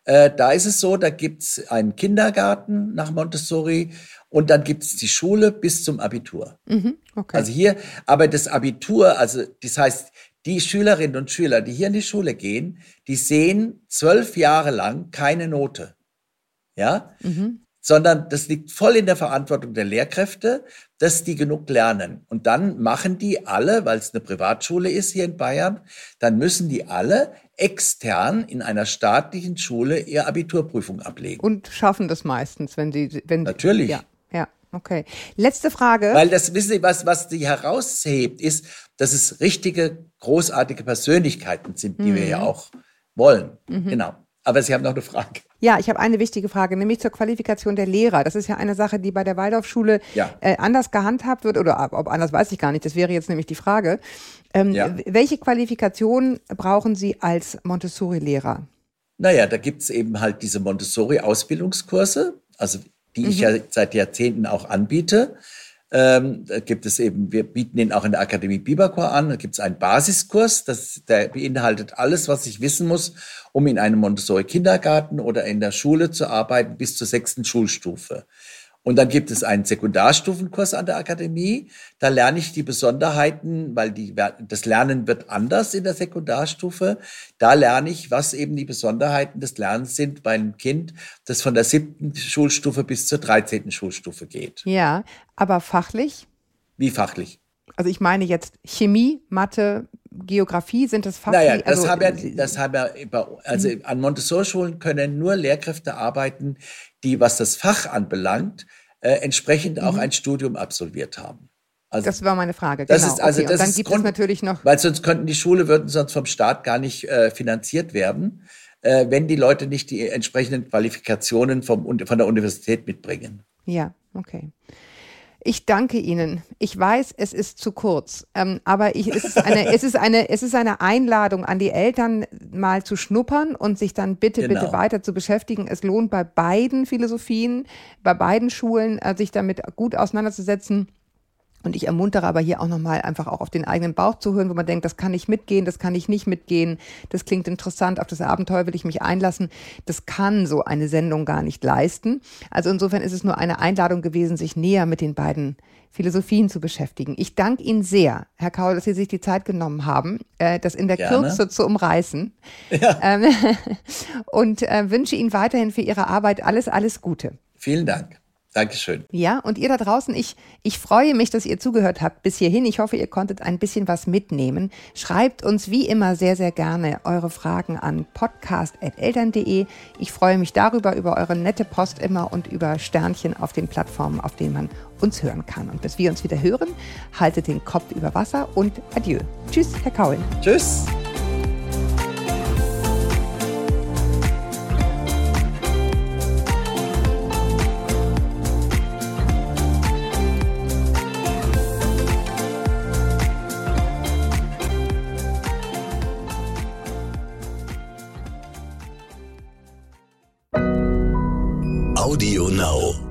Äh, da ist es so, da gibt's einen Kindergarten nach Montessori und dann gibt's die Schule bis zum Abitur. Mhm, okay. Also hier, aber das Abitur, also das heißt, die Schülerinnen und Schüler, die hier in die Schule gehen, die sehen zwölf Jahre lang keine Note. Ja? Mhm. Sondern das liegt voll in der Verantwortung der Lehrkräfte, dass die genug lernen. Und dann machen die alle, weil es eine Privatschule ist hier in Bayern, dann müssen die alle extern in einer staatlichen Schule ihre Abiturprüfung ablegen. Und schaffen das meistens, wenn sie, wenn Natürlich. Ja. Okay. Letzte Frage. Weil das, wissen Sie, was, was die heraushebt, ist, dass es richtige, großartige Persönlichkeiten sind, die mhm. wir ja auch wollen. Mhm. Genau. Aber Sie haben noch eine Frage. Ja, ich habe eine wichtige Frage, nämlich zur Qualifikation der Lehrer. Das ist ja eine Sache, die bei der Waldorfschule ja. äh, anders gehandhabt wird oder ob anders weiß ich gar nicht. Das wäre jetzt nämlich die Frage. Ähm, ja. Welche Qualifikation brauchen Sie als Montessori-Lehrer? Naja, da gibt's eben halt diese Montessori-Ausbildungskurse. Also die mhm. ich ja seit Jahrzehnten auch anbiete. Ähm, da gibt es eben, wir bieten den auch in der Akademie Biberchor an. Da gibt es einen Basiskurs, das, der beinhaltet alles, was ich wissen muss, um in einem Montessori-Kindergarten oder in der Schule zu arbeiten bis zur sechsten Schulstufe. Und dann gibt es einen Sekundarstufenkurs an der Akademie. Da lerne ich die Besonderheiten, weil die, das Lernen wird anders in der Sekundarstufe. Da lerne ich, was eben die Besonderheiten des Lernens sind bei einem Kind, das von der siebten Schulstufe bis zur dreizehnten Schulstufe geht. Ja, aber fachlich? Wie fachlich? Also ich meine jetzt Chemie, Mathe, Geografie, sind das fachlich? Naja, das also, haben ja, das haben ja, also an Montessori-Schulen können nur Lehrkräfte arbeiten, die, was das Fach anbelangt, äh, entsprechend auch mhm. ein Studium absolviert haben. Also, das war meine Frage. Genau. Das ist also okay. das dann ist gibt Grund, es natürlich noch, weil sonst könnten die Schule würden sonst vom Staat gar nicht äh, finanziert werden, äh, wenn die Leute nicht die entsprechenden Qualifikationen vom, von der Universität mitbringen. Ja, okay. Ich danke Ihnen. Ich weiß, es ist zu kurz, ähm, aber ich, es, ist eine, es, ist eine, es ist eine Einladung an die Eltern, mal zu schnuppern und sich dann bitte, genau. bitte weiter zu beschäftigen. Es lohnt bei beiden Philosophien, bei beiden Schulen, äh, sich damit gut auseinanderzusetzen Und ich ermuntere aber hier auch nochmal einfach auch auf den eigenen Bauch zu hören, wo man denkt, das kann ich mitgehen, das kann ich nicht mitgehen, das klingt interessant, auf das Abenteuer will ich mich einlassen. Das kann so eine Sendung gar nicht leisten. Also insofern ist es nur eine Einladung gewesen, sich näher mit den beiden Philosophien zu beschäftigen. Ich danke Ihnen sehr, Herr Kaul, dass Sie sich die Zeit genommen haben, äh, das in der Gerne. Kürze zu umreißen. Ja. Ähm, und äh, wünsche Ihnen weiterhin für Ihre Arbeit alles, alles Gute. Vielen Dank. Dankeschön. Ja, und ihr da draußen, ich, ich freue mich, dass ihr zugehört habt bis hierhin. Ich hoffe, ihr konntet ein bisschen was mitnehmen. Schreibt uns wie immer sehr, sehr gerne eure Fragen an podcast.eltern.de. Ich freue mich darüber, über eure nette Post immer und über Sternchen auf den Plattformen, auf denen man uns hören kann. Und bis wir uns wieder hören, haltet den Kopf über Wasser und adieu. Tschüss, Herr Kaul. Tschüss. Audio Now.